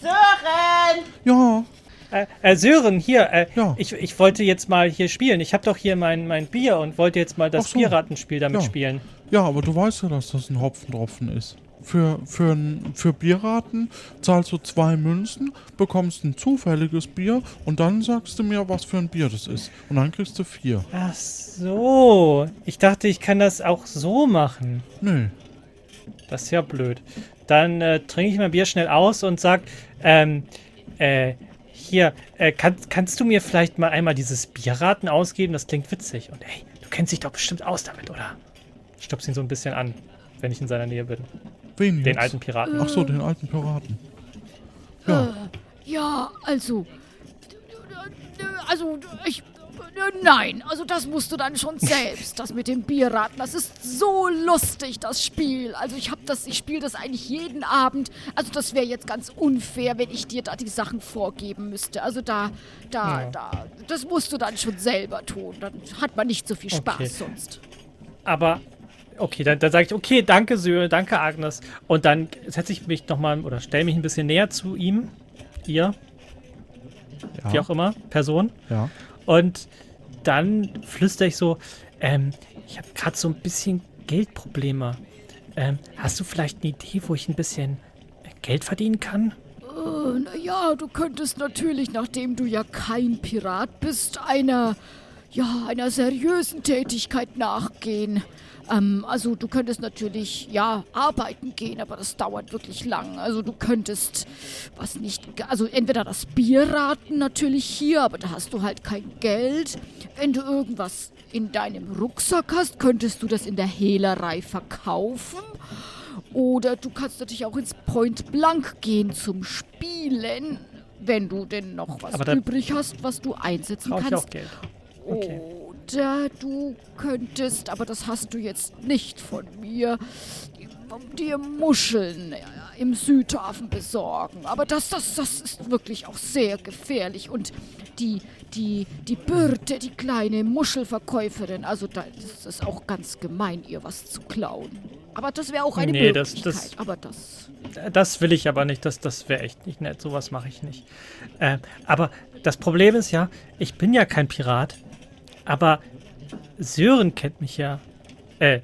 Sören! Ja, Äh, äh, Sören, hier, äh, Ja. ich, ich wollte jetzt mal hier spielen. Ich habe doch hier mein, mein Bier und wollte jetzt mal das so. Bierratenspiel damit Ja. spielen. Ja, aber du weißt ja, dass das ein Hopfentropfen ist. Für, für, für Bierraten zahlst du zwei Münzen, bekommst ein zufälliges Bier und dann sagst du mir, was für ein Bier das ist. Und dann kriegst du vier. Ach so. Ich dachte, ich kann das auch so machen. Nee. Das ist ja blöd. Dann äh, trinke ich mein Bier schnell aus und sag, ähm, äh, hier, äh, kann, kannst du mir vielleicht mal einmal dieses Bierraten ausgeben? Das klingt witzig. Und hey, du kennst dich doch bestimmt aus damit, oder? Stups ihn so ein bisschen an, wenn ich in seiner Nähe bin. Wen Den jetzt? alten Piraten. Ach so, den alten Piraten. Ja, Ja, also. Also, ich. Nein, also das musst du dann schon selbst, das mit dem Bierraten. Das ist so lustig, das Spiel. Also ich hab das, ich spiele das eigentlich jeden Abend. Also das wäre jetzt ganz unfair, wenn ich dir da die Sachen vorgeben müsste. Also da, da, Ja. da, das musst du dann schon selber tun. Dann hat man nicht so viel Spaß Okay. sonst. Aber, okay, dann, dann sage ich, okay, danke Sören, danke Agnes. Und dann setze ich mich nochmal oder stelle mich ein bisschen näher zu ihm, ihr, wie ja, auch immer, Person. ja. Und dann flüstere ich so, ähm, ich habe gerade so ein bisschen Geldprobleme. Ähm, hast du vielleicht eine Idee, wo ich ein bisschen äh, Geld verdienen kann? Äh, naja, du könntest natürlich, nachdem du ja kein Pirat bist, einer, ja, einer seriösen Tätigkeit nachgehen. Ähm, also du könntest natürlich, ja, arbeiten gehen, aber das dauert wirklich lang. Also du könntest, was nicht, also entweder das Bierraten natürlich hier, aber da hast du halt kein Geld. Wenn du irgendwas in deinem Rucksack hast, könntest du das in der Hehlerei verkaufen. Oder du kannst natürlich auch ins Point Blank gehen zum Spielen, wenn du denn noch was übrig hast, was du einsetzen Brauche ich kannst. auch Geld. Okay. Oder du könntest, aber das hast du jetzt nicht von mir, dir Muscheln äh, im Südhafen besorgen. Aber das, das, das ist wirklich auch sehr gefährlich. Und die, die, die Birte, die kleine Muschelverkäuferin, also da, das ist auch ganz gemein, ihr was zu klauen. Aber das wäre auch eine Nee, das- Möglichkeit. das- aber das. Das will ich aber nicht. Das, das wäre echt nicht nett. Sowas mache ich nicht. Äh, aber das Problem ist ja, ich bin ja kein Pirat. Aber Sören kennt mich ja. Äh,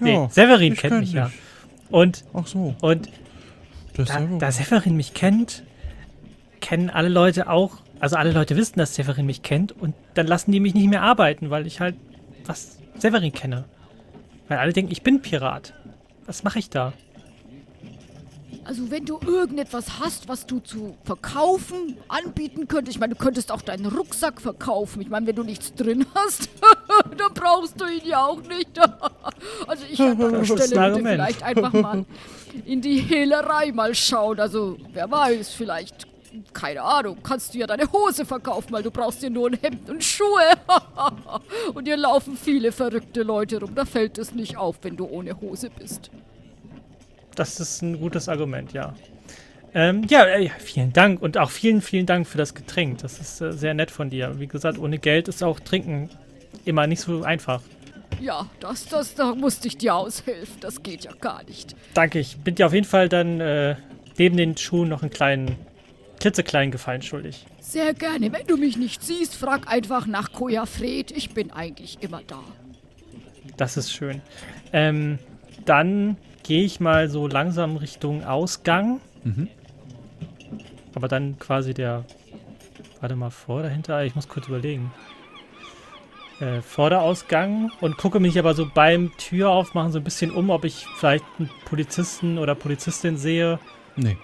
nee, Ja, Severin kennt kenn mich ja. dich. Und, Ach so, und das da, ja da Severin mich kennt, kennen alle Leute auch. Also alle Leute wissen, dass Severin mich kennt. Und dann lassen die mich nicht mehr arbeiten, weil ich halt was Severin kenne. Weil alle denken, ich bin Pirat. Was mache ich da? Also wenn du irgendetwas hast, was du zu verkaufen, anbieten könntest, ich meine, du könntest auch deinen Rucksack verkaufen. Ich meine, wenn du nichts drin hast, dann brauchst du ihn ja auch nicht. also ich an deiner Stelle würde vielleicht einfach mal in die Hehlerei mal schauen. Also wer weiß, vielleicht, keine Ahnung, kannst du ja deine Hose verkaufen, weil du brauchst ja nur ein Hemd und Schuhe. und hier laufen viele verrückte Leute rum. Da fällt es nicht auf, wenn du ohne Hose bist. Das ist ein gutes Argument, ja. Ähm, ja, äh, vielen Dank und auch vielen, vielen Dank für das Getränk. Das ist äh, sehr nett von dir. Wie gesagt, ohne Geld ist auch Trinken immer nicht so einfach. Ja, das, das, da musste ich dir aushelfen. Das geht ja gar nicht. Danke, ich bin dir auf jeden Fall dann äh, neben den Schuhen noch einen kleinen, klitzekleinen Gefallen schuldig. Sehr gerne. Wenn du mich nicht siehst, frag einfach nach Koja Fred. Ich bin eigentlich immer da. Das ist schön. Ähm, dann gehe ich mal so langsam Richtung Ausgang. Mhm. Aber dann quasi der. Warte mal, vor, dahinter? Ich muss kurz überlegen. Äh, Vorderausgang und gucke mich aber so beim Tür aufmachen so ein bisschen um, ob ich vielleicht einen Polizisten oder Polizistin sehe. Nee.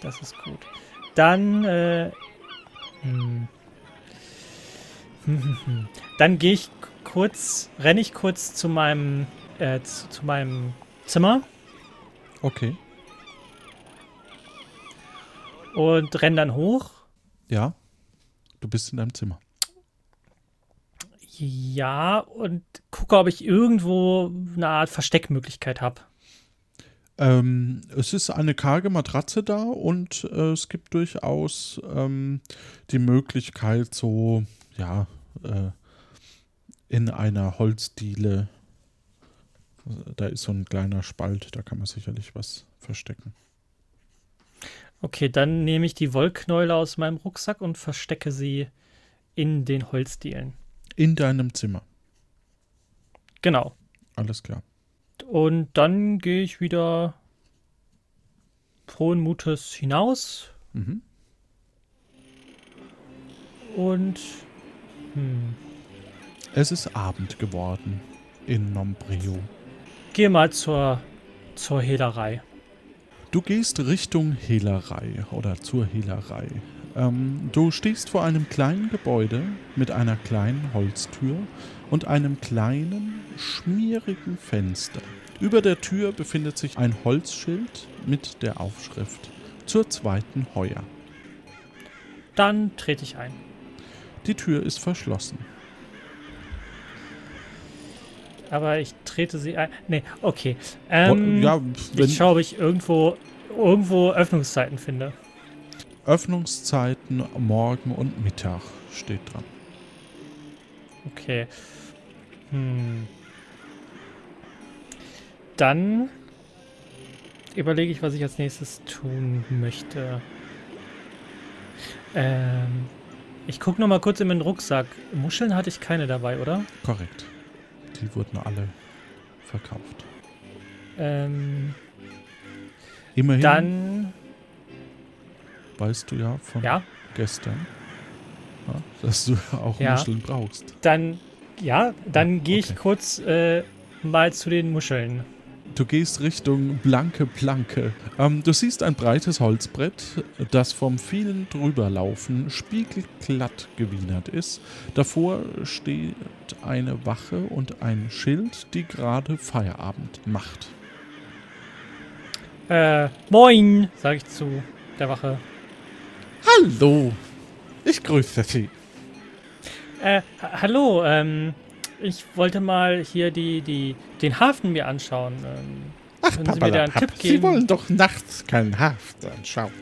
Das ist gut. Dann, äh, hm. Dann gehe ich kurz, renne ich kurz zu meinem, äh, zu, zu meinem Zimmer Okay. und renne dann hoch. Ja. Du bist in deinem Zimmer. Ja, und gucke, ob ich irgendwo eine Art Versteckmöglichkeit habe. Ähm, es ist eine karge Matratze da und äh, es gibt durchaus ähm, die Möglichkeit, so, ja, äh, in einer Holzdiele, da ist so ein kleiner Spalt, da kann man sicherlich was verstecken. Okay, dann nehme ich die Wollknäule aus meinem Rucksack und verstecke sie in den Holzdielen. In deinem Zimmer. Genau. Alles klar. Und dann gehe ich wieder frohen Mutes hinaus Mhm. und hm, Es ist Abend geworden in Nombrio. Gehe mal zur, zur Hehlerei. Du gehst Richtung Hehlerei oder zur Hehlerei. Ähm, du stehst vor einem kleinen Gebäude mit einer kleinen Holztür und einem kleinen, schmierigen Fenster. Über der Tür befindet sich ein Holzschild mit der Aufschrift zur zweiten Heuer. Dann trete ich ein. Die Tür ist verschlossen. Aber ich trete sie ein. Nee, okay. Ähm, ja, ich schaue, ob ich irgendwo, irgendwo Öffnungszeiten finde. Öffnungszeiten morgen und Mittag steht dran. Okay. Hm. Dann überlege ich, was ich als nächstes tun möchte. Ähm, ich gucke noch mal kurz in meinen Rucksack. Muscheln hatte ich keine dabei, oder? Korrekt. Die wurden alle verkauft. Ähm, Immerhin dann, weißt du ja von ja, gestern, ja, dass du auch Ja. Muscheln brauchst. dann, ja, dann gehe okay. ich kurz äh, mal zu den Muscheln. Du gehst Richtung blanke Planke. Ähm, du siehst ein breites Holzbrett, das vom vielen Drüberlaufen spiegelglatt gewienert ist. Davor steht eine Wache und ein Schild, die gerade Feierabend macht. Äh, moin, sage ich zu der Wache. Hallo, ich grüße Sie. Äh, ha- hallo, ähm, ich wollte mal hier die, die, den Hafen mir anschauen. Ähm, Ach, Können Sie mir da einen Tipp Sie geben? wollen doch nachts keinen Hafen anschauen.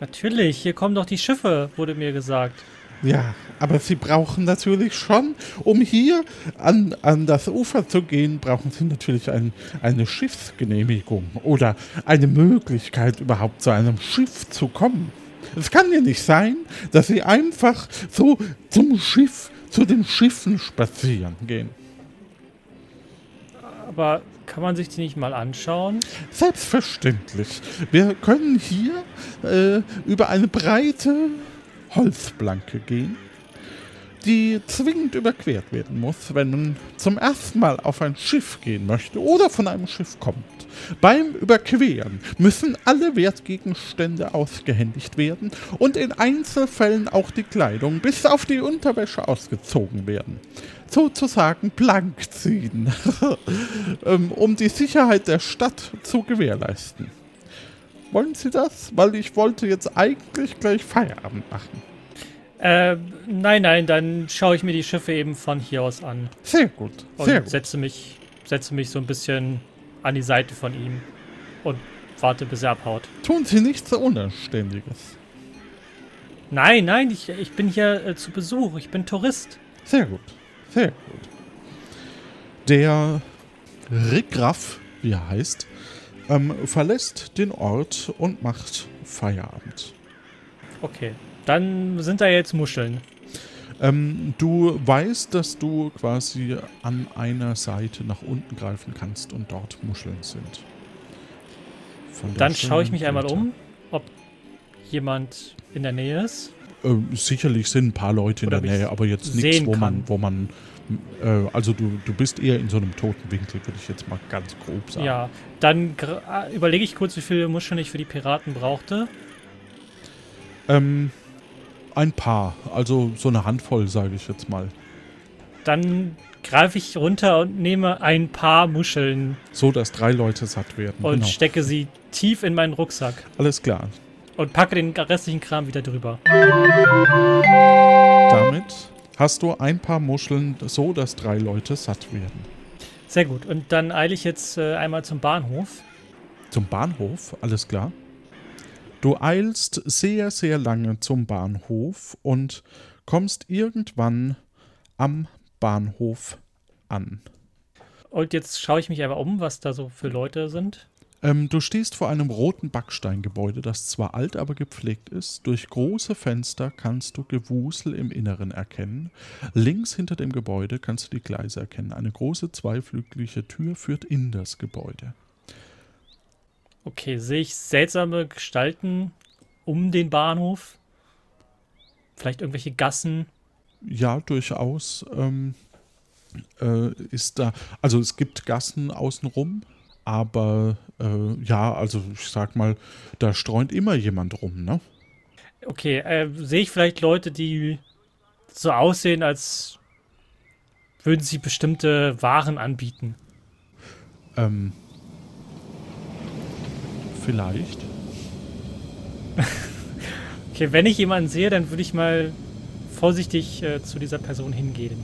natürlich, hier kommen doch die Schiffe, wurde mir gesagt. Ja, aber Sie brauchen natürlich schon, um hier an, an das Ufer zu gehen, brauchen Sie natürlich ein, eine Schiffsgenehmigung oder eine Möglichkeit, überhaupt zu einem Schiff zu kommen. Es kann ja nicht sein, dass Sie einfach so zum Schiff, zu den Schiffen spazieren gehen. Aber kann man sich die nicht mal anschauen? Selbstverständlich. Wir können hier äh, über eine breite Holzplanke gehen, die zwingend überquert werden muss, wenn man zum ersten Mal auf ein Schiff gehen möchte oder von einem Schiff kommt. Beim Überqueren müssen alle Wertgegenstände ausgehändigt werden und in Einzelfällen auch die Kleidung bis auf die Unterwäsche ausgezogen werden. Sozusagen blank ziehen, ähm, um die Sicherheit der Stadt zu gewährleisten. Wollen Sie das? Weil ich wollte jetzt eigentlich gleich Feierabend machen. Äh, nein, nein, dann schaue ich mir die Schiffe eben von hier aus an Sehr gut, und sehr gut. setze mich, setze mich so ein bisschen an die Seite von ihm und warte, bis er abhaut. Tun Sie nichts Unanständiges. Nein, nein, ich, ich bin hier äh, zu Besuch. Ich bin Tourist. Sehr gut, sehr gut. Der Rickraff, wie er heißt, ähm, verlässt den Ort und macht Feierabend. Okay. Dann sind da jetzt Muscheln. Ähm, du weißt, dass du quasi an einer Seite nach unten greifen kannst und dort Muscheln sind. Der Dann schaue ich mich einmal Blüte. um, ob jemand in der Nähe ist. Ähm, sicherlich sind ein paar Leute in Oder der ob ich Nähe, aber jetzt nichts, wo man, wo man, äh, also du, du bist eher in so einem toten Winkel, würde ich jetzt mal ganz grob sagen. Ja, dann äh, überlege ich kurz, wie viele Muscheln ich für die Piraten brauchte. Ähm, ein paar, also so eine Handvoll, sage ich jetzt mal. Dann greife ich runter und nehme ein paar Muscheln So, dass drei Leute satt werden. und genau. stecke sie tief in meinen Rucksack Alles klar. und packe den restlichen Kram wieder drüber. Damit hast du ein paar Muscheln, so dass drei Leute satt werden. Sehr gut. Und dann eile ich jetzt äh, einmal zum Bahnhof. Zum Bahnhof, alles klar. Du eilst sehr, sehr lange zum Bahnhof und kommst irgendwann am Bahnhof an. Und jetzt schaue ich mich einfach um, was da so für Leute sind. Ähm, du stehst vor einem roten Backsteingebäude, das zwar alt, aber gepflegt ist. Durch große Fenster kannst du Gewusel im Inneren erkennen. Links hinter dem Gebäude kannst du die Gleise erkennen. Eine große zweiflügelige Tür führt in das Gebäude. Okay, sehe ich seltsame Gestalten um den Bahnhof? Vielleicht irgendwelche Gassen? Ja, durchaus ähm, äh, ist da. Also es gibt Gassen außenrum, aber äh, ja, also ich sag mal, da streunt immer jemand rum, ne? Okay, äh, sehe ich vielleicht Leute, die so aussehen, als würden sie bestimmte Waren anbieten? Ähm, vielleicht. Okay, wenn ich jemanden sehe, dann würde ich mal vorsichtig äh, zu dieser Person hingehen.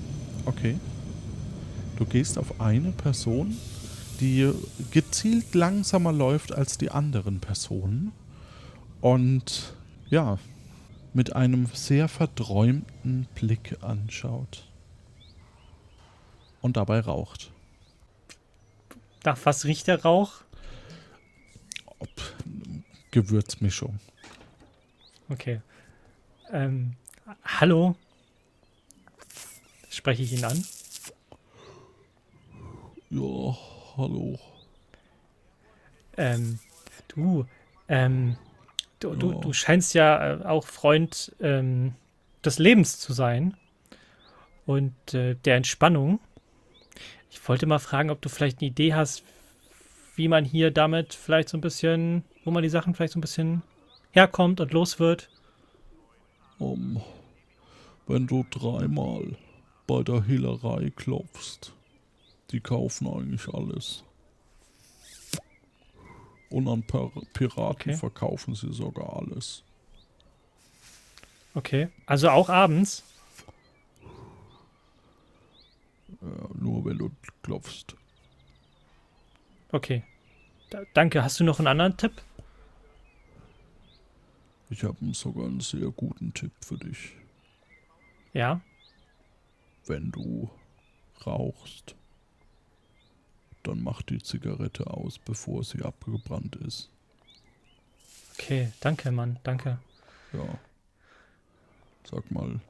Okay. Du gehst auf eine Person, die gezielt langsamer läuft als die anderen Personen und ja, mit einem sehr verträumten Blick anschaut. Und dabei raucht. Nach was riecht der Rauch? Ob Gewürzmischung. Okay. Ähm, hallo? Spreche ich ihn an? Ja, hallo. Ähm, du, ähm, du, du, Ja. du scheinst ja äh, auch Freund ähm, des Lebens zu sein und äh, der Entspannung. Ich wollte mal fragen, ob du vielleicht eine Idee hast, wie man hier damit vielleicht so ein bisschen, wo man die Sachen vielleicht so ein bisschen herkommt und los wird. Um, wenn du dreimal bei der Hehlerei klopfst, die kaufen eigentlich alles. Und an Pir Piraten Okay. verkaufen sie sogar alles. Okay. Also auch abends. Ja, nur wenn du klopfst. Okay. Da, danke. Hast du noch einen anderen Tipp? Ich habe sogar einen sehr guten Tipp für dich. Ja. Wenn du rauchst, dann mach die Zigarette aus, bevor sie abgebrannt ist. Okay. Danke, Mann. Danke. Ja. Sag mal,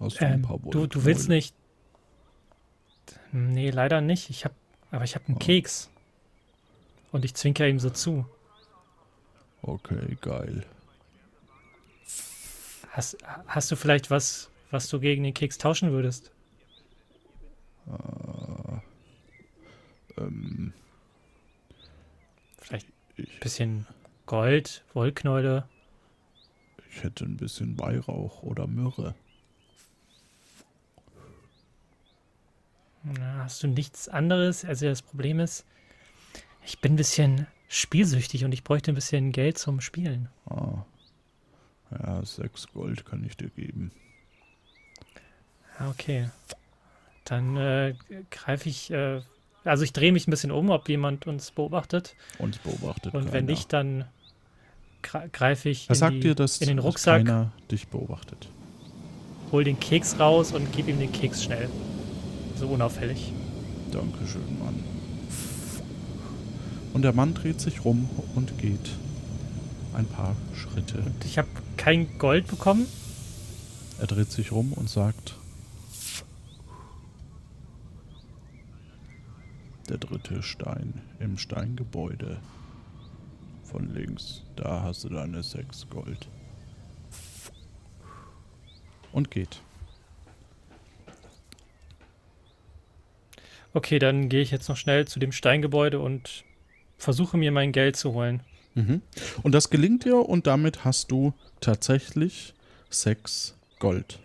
hast du ein Ähm, paar du, du willst nicht. Nee, leider nicht. Ich hab. Aber ich hab einen Oh. Keks. Und ich zwinker ihm so zu. Okay, geil. Hast, hast du vielleicht was, was du gegen den Keks tauschen würdest? Ähm, Vielleicht ich, ein bisschen Gold, Wollknäule. ich hätte ein bisschen Weihrauch oder Myrrhe. Na, hast du nichts anderes? Also das Problem ist, ich bin ein bisschen spielsüchtig und ich bräuchte ein bisschen Geld zum Spielen. Ah. Ja, sechs Gold kann ich dir geben. Ja, okay. Dann äh, greife ich äh, Also ich drehe mich ein bisschen um, ob jemand uns beobachtet. Uns beobachtet Und wenn keiner. nicht, dann gre- greife ich in, sagt die, dir, dass, in den dass Rucksack, keiner dich beobachtet. hol den Keks raus und gib ihm den Keks schnell. So unauffällig. Dankeschön, Mann. Und der Mann dreht sich rum und geht ein paar Schritte. Ich habe kein Gold bekommen. Er dreht sich rum und sagt: Der dritte Stein im Steingebäude. Von links. Da hast du deine sechs Gold. Und geht. Okay, dann gehe ich jetzt noch schnell zu dem Steingebäude und versuche mir mein Geld zu holen. Mhm. Und das gelingt dir und damit hast du tatsächlich sechs Gold.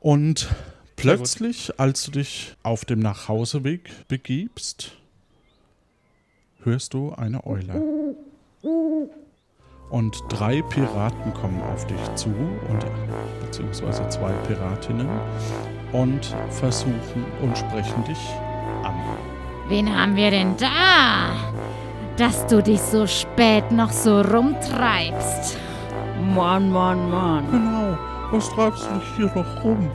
Und plötzlich, als du dich auf dem Nachhauseweg begibst, hörst du eine Eule. Und drei Piraten kommen auf dich zu, und, beziehungsweise zwei Piratinnen, und versuchen und sprechen dich an. Wen haben wir denn da? Dass du dich so spät noch so rumtreibst. Mann, Mann, Mann. Genau, was treibst du dich hier noch rum?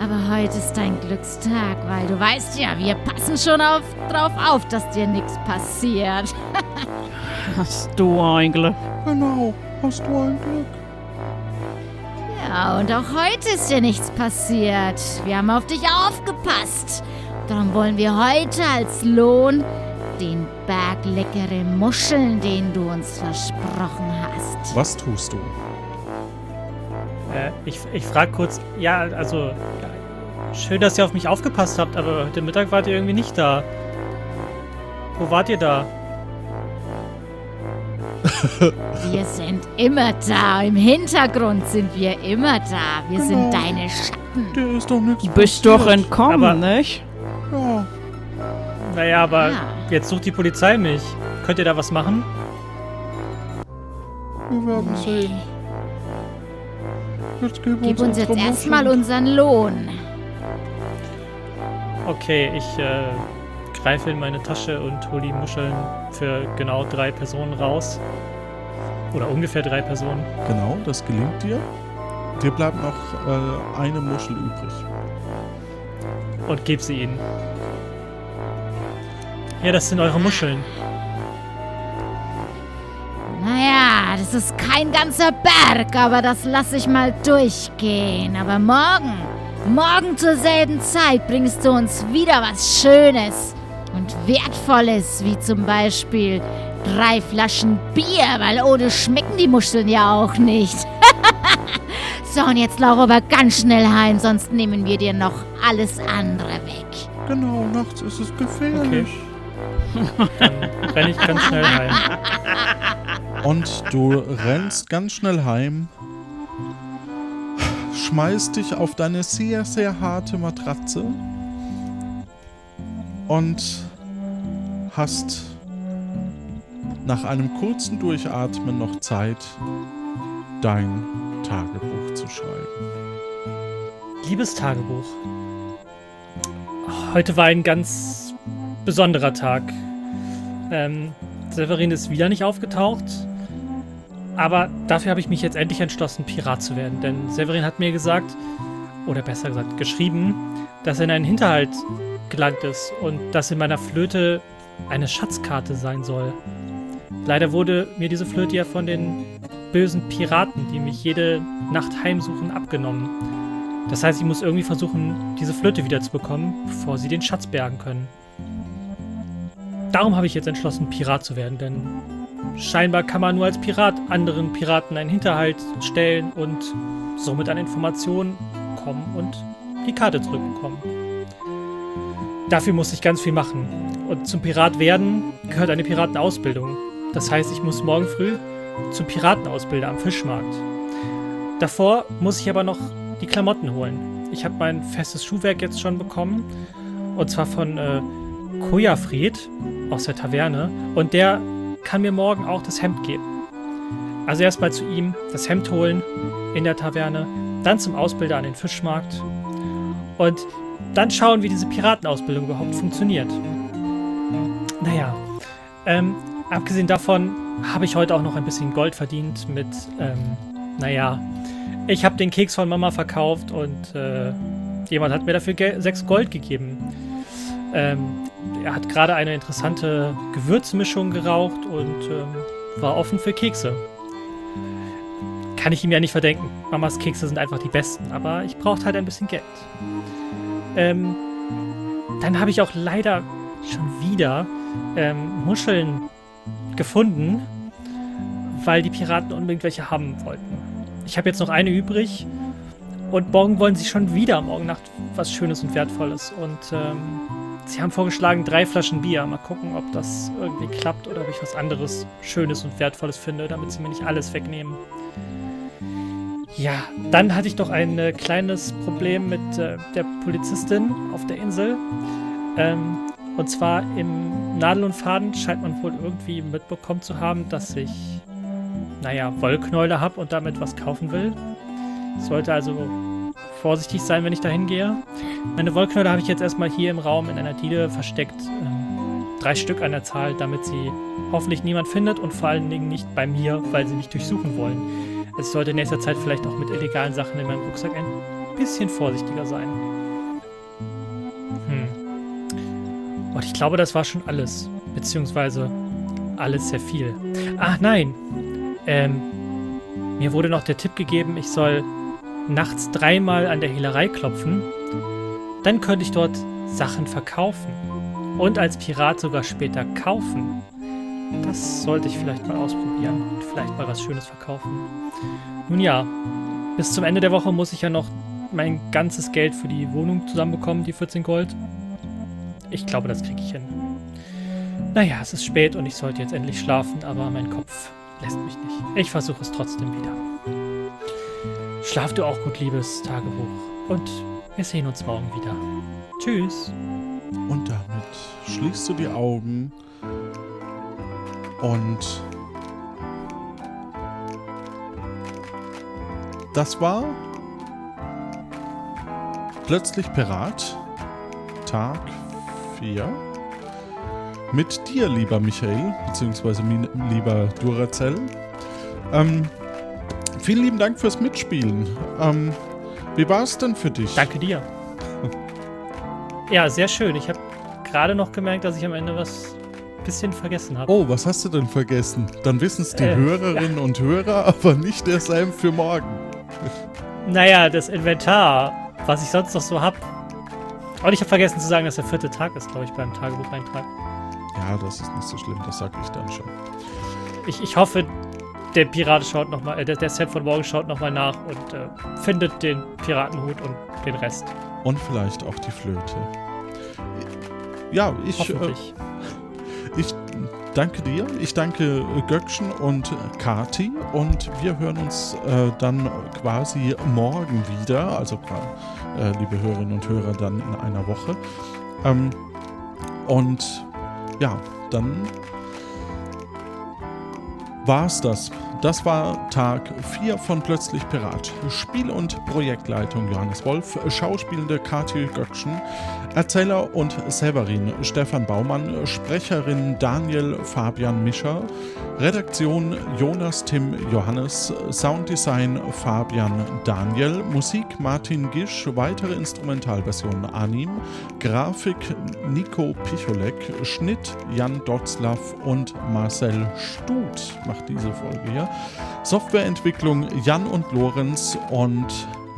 Aber heute ist dein Glückstag, weil du weißt ja, wir passen schon auf, drauf auf, dass dir nichts passiert. Hast du ein Glück? Genau, hast du ein Glück. Ja, und auch heute ist dir nichts passiert. Wir haben auf dich aufgepasst. Darum wollen wir heute als Lohn den Berg leckere Muscheln, den du uns versprochen hast. Was tust du? Äh, ich ich frage kurz, ja, also ja, schön, dass ihr auf mich aufgepasst habt, aber heute Mittag wart ihr irgendwie nicht da. Wo wart ihr da? Wir sind immer da. Im Hintergrund sind wir immer da. Wir Genau. sind deine Schatten. Dir ist doch nichts Du bist doch passiert. entkommen, Aber- nicht? Ja, Naja, aber Ja. jetzt sucht die Polizei mich. Könnt ihr da was machen? wir werden sehen. Jetzt gib, Gib uns jetzt unsere erstmal unseren Lohn. Okay, ich äh, greife in meine Tasche und hole die Muscheln für genau drei Personen raus. Oder ungefähr drei Personen. Genau, das gelingt dir. Dir bleibt noch äh, eine Muschel übrig. und gebe sie ihnen. Ja, das sind eure Muscheln. Naja, das ist kein ganzer Berg, aber das lasse ich mal durchgehen. Aber morgen, morgen zur selben Zeit bringst du uns wieder was Schönes und Wertvolles, wie zum Beispiel drei Flaschen Bier, weil ohne schmecken die Muscheln ja auch nicht. so, und jetzt lauf aber ganz schnell heim, sonst nehmen wir dir noch alles andere weg. Genau, nachts ist es gefährlich. Dann renne ich ganz schnell heim. Und du rennst ganz schnell heim, schmeißt dich auf deine sehr, sehr harte Matratze und hast nach einem kurzen Durchatmen noch Zeit, dein Tagebuch zu schreiben. Liebes Tagebuch. Heute war ein ganz besonderer Tag. Ähm, Severin ist wieder nicht aufgetaucht. Aber dafür habe ich mich jetzt endlich entschlossen, Pirat zu werden. Denn Severin hat mir gesagt, oder besser gesagt geschrieben, dass er in einen Hinterhalt gelangt ist und dass in meiner Flöte eine Schatzkarte sein soll. Leider wurde mir diese Flöte ja von den bösen Piraten, die mich jede Nacht heimsuchen, abgenommen. Das heißt, ich muss irgendwie versuchen, diese Flöte wiederzubekommen, bevor sie den Schatz bergen können. Darum habe ich jetzt entschlossen, Pirat zu werden, denn scheinbar kann man nur als Pirat anderen Piraten einen Hinterhalt stellen und somit an Informationen kommen und die Karte zurückbekommen. Dafür muss ich ganz viel machen. Und zum Pirat werden gehört eine Piratenausbildung. Das heißt, ich muss morgen früh zum Piratenausbilder am Fischmarkt. Davor muss ich aber noch die Klamotten holen. Ich habe mein festes Schuhwerk jetzt schon bekommen. Und zwar von äh, Kojafried aus der Taverne. Und der kann mir morgen auch das Hemd geben. Also erstmal zu ihm das Hemd holen in der Taverne, dann zum Ausbilder an den Fischmarkt. Und dann schauen, wie diese Piratenausbildung überhaupt funktioniert. Naja, ähm, abgesehen davon habe ich heute auch noch ein bisschen Gold verdient mit, ähm, naja, ich habe den Keks von Mama verkauft und äh, jemand hat mir dafür 6 Gold gegeben. Ähm, er hat gerade eine interessante Gewürzmischung geraucht und ähm, war offen für Kekse. Kann ich ihm ja nicht verdenken. Mamas Kekse sind einfach die besten, aber ich brauchte halt ein bisschen Geld. Ähm, dann habe ich auch leider schon wieder ähm, Muscheln gefunden, weil die Piraten unbedingt welche haben wollten. Ich habe jetzt noch eine übrig und morgen wollen sie schon wieder, morgen Nacht, was Schönes und Wertvolles. Und ähm, sie haben vorgeschlagen, drei Flaschen Bier. Mal gucken, ob das irgendwie klappt oder ob ich was anderes Schönes und Wertvolles finde, damit sie mir nicht alles wegnehmen. Ja, dann hatte ich noch ein äh, kleines Problem mit äh, der Polizistin auf der Insel. Ähm, und zwar im Nadel und Faden scheint man wohl irgendwie mitbekommen zu haben, dass ich, naja, Wollknäule habe und damit was kaufen will. Sollte also vorsichtig sein, wenn ich da hingehe. Meine Wollknäule habe ich jetzt erstmal hier im Raum in einer Diele versteckt. Ähm, drei Stück an der Zahl, damit sie hoffentlich niemand findet und vor allen Dingen nicht bei mir, weil sie mich durchsuchen wollen. Ich sollte in nächster Zeit vielleicht auch mit illegalen Sachen in meinem Rucksack ein bisschen vorsichtiger sein. Hm. Und ich glaube, das war schon alles. Beziehungsweise alles sehr viel. Ach nein. Ähm, mir wurde noch der Tipp gegeben, ich soll nachts dreimal an der Hehlerei klopfen. Dann könnte ich dort Sachen verkaufen. Und als Pirat sogar später kaufen. Das sollte ich vielleicht mal ausprobieren und vielleicht mal was Schönes verkaufen. Nun ja, bis zum Ende der Woche muss ich ja noch mein ganzes Geld für die Wohnung zusammenbekommen, die 14 Gold. Ich glaube, das kriege ich hin. Naja, es ist spät und ich sollte jetzt endlich schlafen, aber mein Kopf lässt mich nicht. Ich versuche es trotzdem wieder. Schlaf du auch gut, liebes Tagebuch. Und wir sehen uns morgen wieder. Tschüss. Und damit schließt du die Augen und das war plötzlich Pirat, Tag 4. Mit dir, lieber Michael, beziehungsweise lieber Duracell. Ähm, vielen lieben Dank fürs Mitspielen. Ähm, wie war es denn für dich? Danke dir. Ja, sehr schön. Ich habe gerade noch gemerkt, dass ich am Ende was bisschen vergessen habe. Oh, was hast du denn vergessen? Dann wissen es die Äh, Hörerinnen und Hörer, aber nicht der Sam für morgen. Naja, das Inventar, was ich sonst noch so habe. Und ich habe vergessen zu sagen, dass der vierte Tag ist, glaube ich, beim Tagebucheintrag. Ja, das ist nicht so schlimm, das sag ich dann schon. Ich, ich hoffe, der Pirat schaut noch mal, äh, der, der Sam von morgen schaut nochmal nach und äh, findet den Piratenhut und den Rest. Und vielleicht auch die Flöte. Ja, ich, äh, ich danke dir. Ich danke Göckchen und Kati. Und wir hören uns äh, dann quasi morgen wieder. Also, äh, liebe Hörerinnen und Hörer, dann in einer Woche. Ähm, und ja, dann war's das. Das war Tag 4 von Plötzlich Pirat. Spiel- und Projektleitung Johannes Wolf, Schauspielende Kathi Göckchen, Erzähler und Severin Stefan Baumann, Sprecherin Daniel Fabian Mischer, Redaktion Jonas Tim Johannes, Sounddesign Fabian Daniel, Musik Martin Gisch, weitere Instrumentalversion Anim, Grafik Nico Picholek, Schnitt Jan Dotzlaff und Marcel Stut macht diese Folge hier. Softwareentwicklung Jan und Lorenz und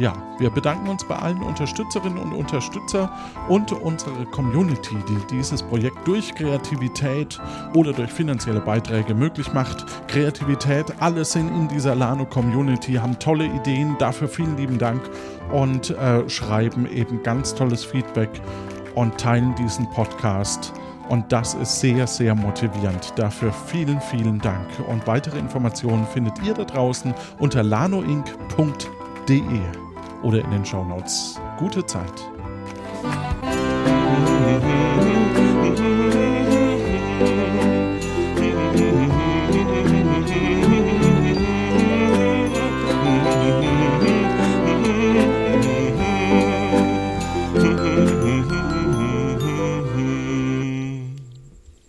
ja, wir bedanken uns bei allen Unterstützerinnen und Unterstützer und unsere Community, die dieses Projekt durch Kreativität oder durch finanzielle Beiträge möglich macht. Kreativität, alle sind in dieser Lano-Community, haben tolle Ideen, dafür vielen lieben Dank und äh, schreiben eben ganz tolles Feedback und teilen diesen Podcast. Und das ist sehr, sehr motivierend. Dafür vielen, vielen Dank. Und weitere Informationen findet ihr da draußen unter lanoinc.de oder in den Shownotes. Gute Zeit.